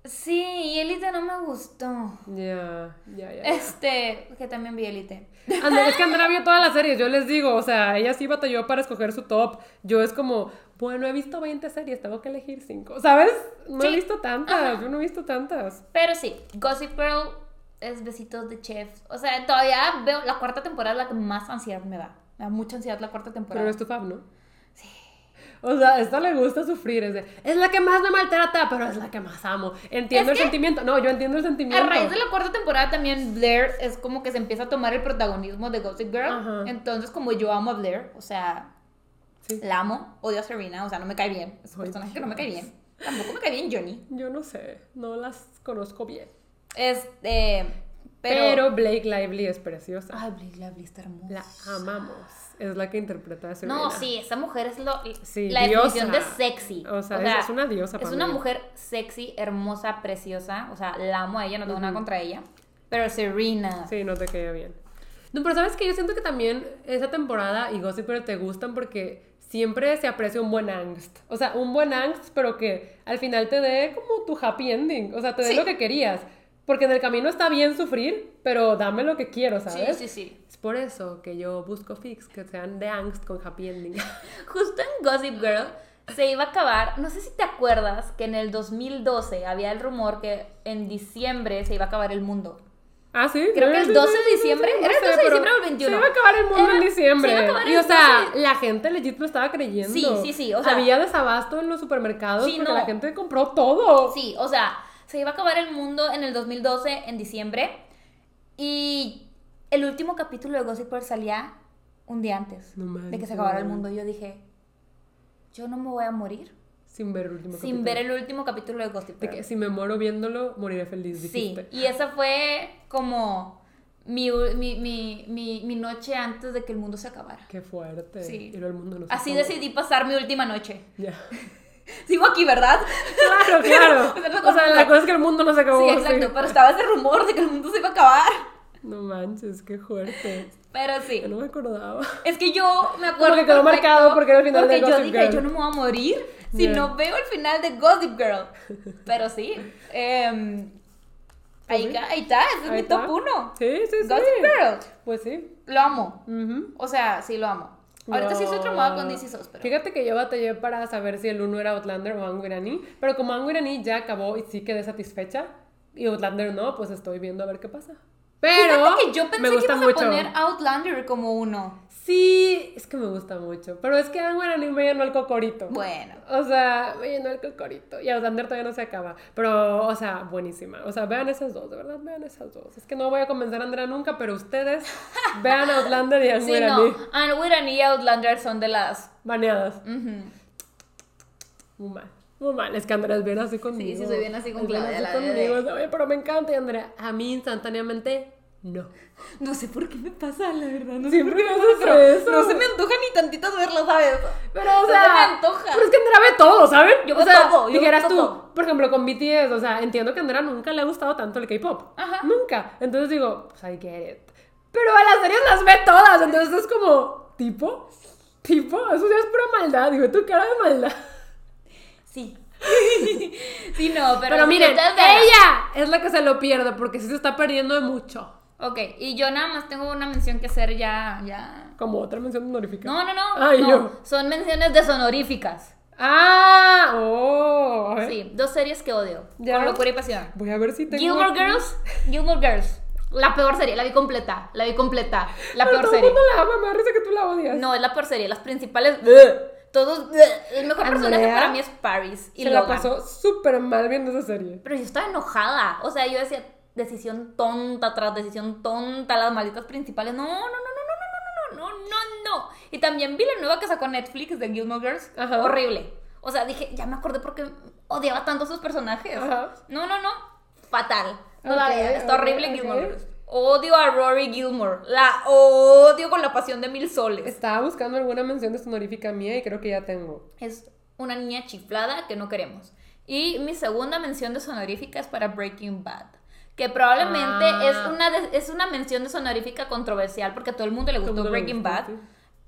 A: Sí, y Elite no me gustó.
B: Ya, ya, ya.
A: Este, que también vi Elite.
B: Andrea, es que Andrea vio todas las series, yo les digo, o sea, ella sí batalló para escoger su top. Yo es como, bueno, he visto 20 series, tengo que elegir 5. ¿Sabes? No he
A: Sí.
B: visto tantas, yo no he visto tantas.
A: Pero sí, Gossip Girl es besitos de chef. O sea, todavía veo la cuarta temporada la que más ansiedad me da. Me da mucha ansiedad la cuarta temporada.
B: Pero es tu fab, ¿no? O sea, esta le gusta sufrir, es de, es la que más me maltrata, pero es la que más amo. Entiendo
A: Es
B: el sentimiento. No, yo entiendo el sentimiento.
A: A raíz de la cuarta temporada también Blair es como que se empieza a tomar el protagonismo de Gossip Girl.
B: Ajá.
A: Entonces, como yo amo a Blair, o sea,
B: Sí.
A: la amo, odio a Serena, o sea, no me cae bien. Es un personaje que no me cae bien. Tampoco me cae bien Johnny.
B: Yo no sé, no las conozco bien.
A: Este,
B: Pero,
A: pero...
B: Blake Lively es preciosa.
A: Ay, Blake Lively está hermosa.
B: La amamos. Es la que interpreta a Serena.
A: No, sí, esa mujer es lo,
B: Sí,
A: la definición de
B: diosa.
A: sexy.
B: O sea, es- es una diosa
A: Es una mujer sexy, hermosa, preciosa. O sea, la amo a ella, no tengo nada contra ella. Pero Serena.
B: Sí, no te queda bien. No, pero sabes que yo siento que también esa temporada y Gossip Girl te gustan porque siempre se aprecia un buen angst. O sea, un buen angst, pero que al final te dé como tu happy ending. O sea, te dé
A: Sí.
B: lo que querías. Porque en el camino está bien sufrir, pero dame lo que quiero,
A: sí,
B: ¿sabes?
A: sí, sí.
B: Es por eso que yo busco fix que sean de angst con happy ending.
A: Justo en Gossip Girl se iba a acabar, no sé si te acuerdas que en el 2012 había el rumor que en diciembre se iba a acabar el mundo.
B: Ah, sí.
A: Creo que el
B: Sí,
A: 12
B: sí,
A: de
B: sí,
A: diciembre.
B: sí,
A: ¿Era el
B: sé,
A: 12 de diciembre o el 21?
B: Se iba a acabar el mundo
A: Era-
B: en diciembre.
A: se iba a acabar
B: y
A: el
B: o sea,
A: 12 de-
B: la gente legit lo estaba creyendo.
A: Sí, sí, sí, o sea-
B: Había desabasto en los supermercados
A: Sí,
B: porque
A: no.
B: la gente compró todo.
A: Sí, o sea, se iba a acabar el mundo en el 2012, en diciembre. Y el último capítulo de Gossip Girl salía un día antes
B: No
A: de que se acabara el mundo. Yo dije, yo no me voy a morir
B: Sin ver el último
A: sin
B: capítulo.
A: ver el último capítulo de Gossip
B: De
A: Girl.
B: que si me muero viéndolo, moriré feliz,
A: Sí,
B: dijiste.
A: y esa fue como mi, mi, mi, mi, mi noche antes de que el mundo se acabara.
B: Qué fuerte.
A: Sí.
B: Y el mundo no se
A: Así
B: acabó.
A: decidí pasar mi última noche.
B: Ya.
A: Sigo aquí, ¿verdad?
B: Claro, claro.
A: O sea, no
B: o sea, la cosa es que el mundo no se acabó.
A: Sí, exacto, pero estaba ese rumor de que el mundo se iba a acabar.
B: No manches, qué fuerte.
A: Pero sí.
B: Yo no me acordaba.
A: Es que yo me acuerdo.
B: Como que quedó marcado porque era el final de
A: porque yo
B: Gossip
A: dije,
B: Girl.
A: yo no me voy a morir si
B: Ya.
A: no veo el final de Gossip Girl. Pero sí. em, ahí, ahí está, ese es
B: Ahí
A: mi top
B: está.
A: 1.
B: Sí, sí, sí.
A: Gossip Girl.
B: Pues sí.
A: Lo amo.
B: Ujú.
A: O sea, sí lo amo. Ahorita sí estoy traumada con DC SOS, pero.
B: Fíjate que yo batallé para saber si el uno era Outlander o Angurani, pero como Angurani ya acabó y sí quedé satisfecha, y Outlander no, pues estoy viendo a ver qué pasa. Pero
A: que yo pensé
B: me gusta
A: que ibas
B: mucho.
A: a poner Outlander como uno.
B: Sí, es que me gusta mucho, pero es que Angurani me llenó el cocorito.
A: Bueno.
B: O sea, me llenó el cocorito. Y Outlander todavía no se acaba. Pero, o sea, buenísima. O sea, vean esas dos, de verdad, vean esas dos. Es que no voy a convencer a Andrea nunca, pero ustedes vean Outlander y
A: Sí,
B: Angurani.
A: no. Anne y Outlander son de las.
B: Baneadas. Muy mal. Muy mal. Es que Andrea es bien así conmigo.
A: sí, soy bien así con Claudia,
B: así conmigo. es de, Oye, pero me encanta. Y Andrea, a mí instantáneamente, no.
A: No sé por qué me pasa, la verdad. No sé
B: Siempre
A: por qué
B: me
A: pasa,
B: eso.
A: No se me antoja ni tantito verlo, ¿sabes?
B: Pero, o
A: No
B: sea.
A: se me antoja.
B: Pero es que Andrea ve todo, ¿saben?
A: Yo
B: o
A: veo
B: sea,
A: todo, yo
B: dijeras
A: todo.
B: tú, por ejemplo, con BTS, o sea, entiendo que a Andrea nunca le ha gustado tanto el K-pop.
A: Ajá.
B: Nunca. Entonces digo, pues I get it. Pero a las series las ve todas. Entonces es como, ¿tipo? ¿Tipo? Eso ya es pura maldad. Digo, tu cara de maldad.
A: Sí. sí, no, pero.
B: Pero, miren,
A: ustedes vean.
B: ella es la que se lo pierde porque sí se está perdiendo de mucho.
A: Ok, y yo nada más tengo una mención que hacer ya. ya.
B: Como otra mención honorífica.
A: No, no, no.
B: Ay,
A: no.
B: yo.
A: Son menciones deshonoríficas.
B: Ah, oh. A ver.
A: Sí, dos series que odio.
B: Ya.
A: Con locura y pasión.
B: Voy a ver si tengo.
A: Gilmore
B: aquí.
A: Girls. Gilmore Girls. La peor serie, la vi completa. La vi completa. La
B: Pero
A: peor
B: todo
A: serie.
B: el mundo la ama, me risa que tú la odias.
A: No, es la peor serie. Las principales. Todos. El mejor personaje para mí es Paris. Y
B: se la
A: Logan.
B: pasó súper mal viendo esa serie.
A: Pero yo estaba enojada. O sea, yo decía, decisión tonta tras decisión tonta, las malditas principales. No, no, no, no, no, no, no, no, no, no, no. Y también vi la nueva que sacó Netflix de Gilmore Girls.
B: Ajá.
A: Horrible. O sea, dije, ya me acordé porque odiaba tanto a sus personajes.
B: Ajá.
A: No, no, no. Fatal. No la
B: Ok,
A: vean. Está horrible
B: ok.
A: Gilmore Girls. Odio a Rory Gilmore. La odio con la pasión de mil soles.
B: Estaba buscando alguna mención deshonorífica mía y creo que ya tengo.
A: Es una niña chiflada que no queremos. Y mi segunda mención deshonorífica es para Breaking Bad. Que probablemente
B: Ah.
A: es, una de- es una mención deshonorífica controversial porque a todo el mundo le gustó Breaking Bad.
B: sí.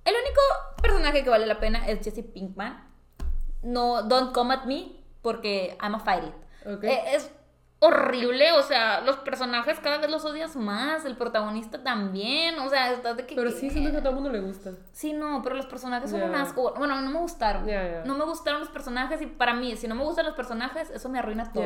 A: El único personaje que vale la pena es Jesse Pinkman. No, don't come at me porque I'm a fight it.
B: Ok.
A: Eh, Es horrible, o sea, los personajes cada vez los odias más, el protagonista también, o sea, estás de que...
B: Pero sí, siento que a todo el mundo le gusta.
A: Sí, no, pero los personajes son un asco. Bueno, no me gustaron. No me gustaron los personajes y para mí, si no me gustan los personajes, eso me arruina todo.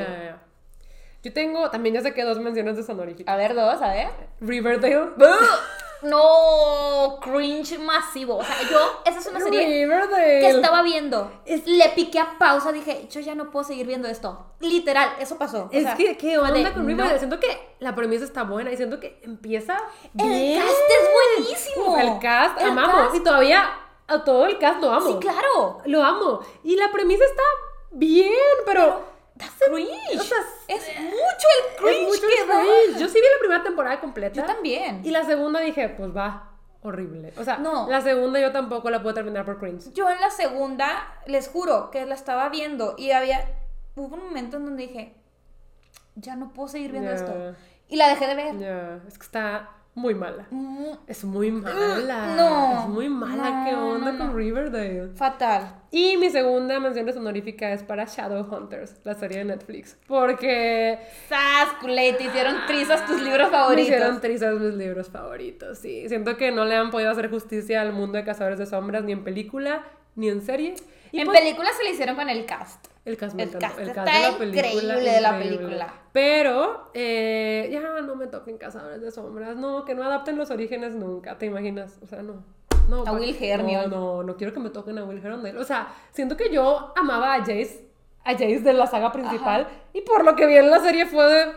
B: Yo tengo, también ya sé que dos menciones de sonoríficas.
A: A ver, dos, a ver.
B: Riverdale.
A: No, cringe masivo. O sea, yo, esa es una serie
B: Riverdale.
A: que estaba viendo.
B: Es-
A: Le piqué a pausa, dije, yo ya no puedo seguir viendo esto. Literal, eso pasó. O
B: Es
A: sea,
B: que, ¿qué onda
A: de,
B: con Riverdale?
A: no.
B: Siento que la premisa está buena y siento que empieza
A: El
B: bien.
A: cast es buenísimo.
B: El cast,
A: El
B: amamos.
A: cast-
B: Y todavía a todo el cast lo amo.
A: Sí, claro.
B: Lo amo. Y la premisa está bien, pero...
A: Cringe.
B: o sea,
A: es mucho el cringe
B: es mucho
A: que
B: el
A: da.
B: cringe. Yo sí vi la primera temporada completa.
A: Yo también.
B: Y la segunda dije, pues va, horrible. O sea,
A: No.
B: la segunda yo tampoco la puedo terminar por cringe.
A: Yo en la segunda, les juro que la estaba viendo y había. Hubo un momento en donde dije, ya no puedo seguir viendo esto. Y la dejé de ver.
B: Ya, es que está muy mala.
A: Mm,
B: Es muy mala.
A: No.
B: Es muy mala.
A: No,
B: ¿Qué onda
A: no,
B: con. Riverdale?
A: fatal.
B: Y mi segunda mención honorífica es para Shadowhunters, la serie de Netflix. Porque
A: Sas, culé, te hicieron trizas tus libros
B: me
A: favoritos.
B: hicieron trizas mis libros favoritos, sí. Siento que no le han podido hacer justicia al mundo de Cazadores de Sombras, ni en película, ni en serie. Y
A: en
B: pues,
A: película se le hicieron con el cast.
B: El cast,
A: El cast
B: el
A: está
B: cast de la película.
A: increíble de la
B: increíble.
A: película.
B: Pero eh, ya no me toquen Cazadores de Sombras. No, que no adapten los orígenes nunca, ¿te imaginas? O sea, no. no
A: A Will Hermione.
B: No, no, no quiero que me toquen a Will Hermione. O sea, siento que yo amaba a Jace, a Jace de la saga principal. Y por lo que vi en la serie fue de...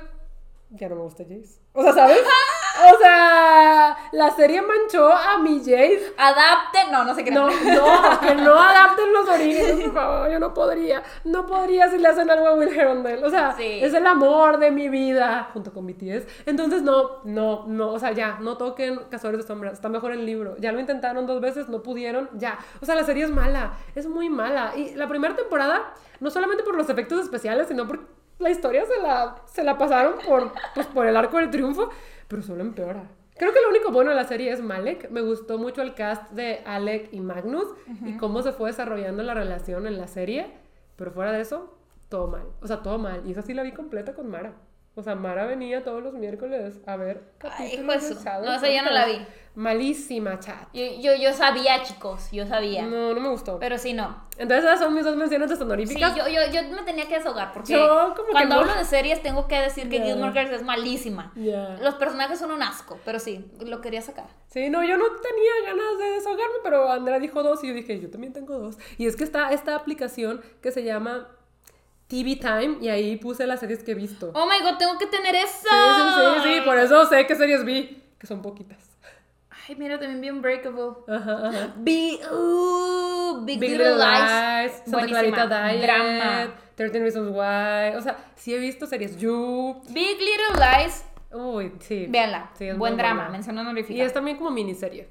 B: Ya no me gusta Jace. O sea, ¿sabes? O sea, la serie manchó a mi Jace
A: Adapte, no, no sé qué.
B: no, no, que no adapten los orígenes, por favor. Yo no podría. No podría si le hacen algo a Will Herondale. O sea,
A: Sí.
B: es el amor de mi vida, junto con BTS. Entonces, no, no, no. O sea, ya, no toquen Cazadores de Sombras. Está mejor el libro. Ya lo intentaron dos veces, no pudieron. Ya. O sea, la serie es mala. Es muy mala. Y la primera temporada, no solamente por los efectos especiales, sino por la historia se la, se la pasaron por, pues, por el arco del triunfo, pero solo empeora. Creo que lo único bueno de la serie es Malek. Me gustó mucho el cast de Alec y Magnus y cómo se fue desarrollando la relación en la serie. Pero fuera de eso, todo mal. O sea, todo mal. Y esa sí la vi completa con Mara. O sea, Mara venía todos los miércoles a ver
A: Ay,
B: capítulos
A: hijo de
B: Shadow
A: no, esa yo no la vi.
B: Malísima, chat.
A: Yo, yo, yo sabía, chicos, yo sabía.
B: No, no me gustó.
A: Pero sí, no.
B: Entonces esas son mis dos menciones
A: Sí,
B: honoríficas.
A: yo, yo, yo me tenía que desahogar porque
B: Yo como que
A: cuando
B: no.
A: hablo de series tengo que decir que
B: Ya.
A: Gilmore Girls es malísima.
B: Ya.
A: Los personajes son un asco, pero sí, lo quería sacar.
B: Sí, no, yo no tenía ganas de desahogarme, pero Andrea dijo dos y yo dije, yo también tengo dos. Y es que está esta aplicación que se llama TV Time y ahí puse las series que he visto.
A: Oh my god, tengo que tener eso.
B: Sí, sí, sí, sí, por eso sé qué series vi, que son poquitas.
A: Ay, mira, también vi Unbreakable.
B: Ajá, ajá.
A: Vi uh, Big,
B: Big
A: Little,
B: Little
A: Lies.
B: Lies, Santa. Clarita Diet,
A: Drama.
B: 13 Reasons Why. O sea, sí he visto series. You.
A: Big Little Lies.
B: Uy, sí.
A: Véanla.
B: Sí,
A: Buen drama, mención honorífica.
B: Y es también como miniserie.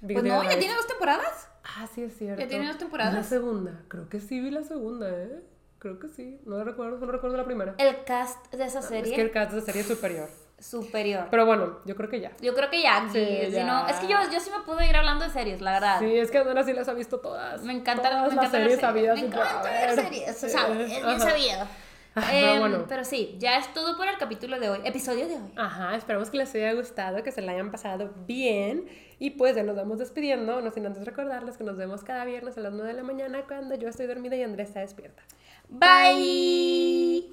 B: Big
A: Pues
B: Little
A: no, ya
B: Lies.
A: tiene dos temporadas.
B: Ah, sí, es cierto.
A: Ya tiene dos temporadas.
B: La segunda. Creo que sí vi la segunda, ¿eh? Creo que sí. No la recuerdo, no recuerdo la primera.
A: El cast de esa
B: Es
A: serie
B: que el cast de serie es superior.
A: superior.
B: Pero bueno, yo creo que ya.
A: Yo creo que ya,
B: Sí, ya.
A: no- es que yo, yo sí me pude ir hablando de series, la verdad.
B: Sí, es que Andrea sí las ha visto todas.
A: Me encanta,
B: todas
A: me
B: las
A: encanta ver
B: series
A: Me
B: y por
A: encanta ver
B: haber.
A: series,
B: Sí,
A: ¿sabes? Es sabido.
B: Ah, pero
A: Em,
B: bueno.
A: pero sí, ya es todo por el capítulo de hoy, episodio de hoy.
B: Ajá, esperamos que les haya gustado, que se la hayan pasado bien. Y pues ya nos vamos despidiendo, no sin antes recordarles que nos vemos cada viernes a las 9 de la mañana cuando yo estoy dormida y Andrea está despierta.
A: Bye.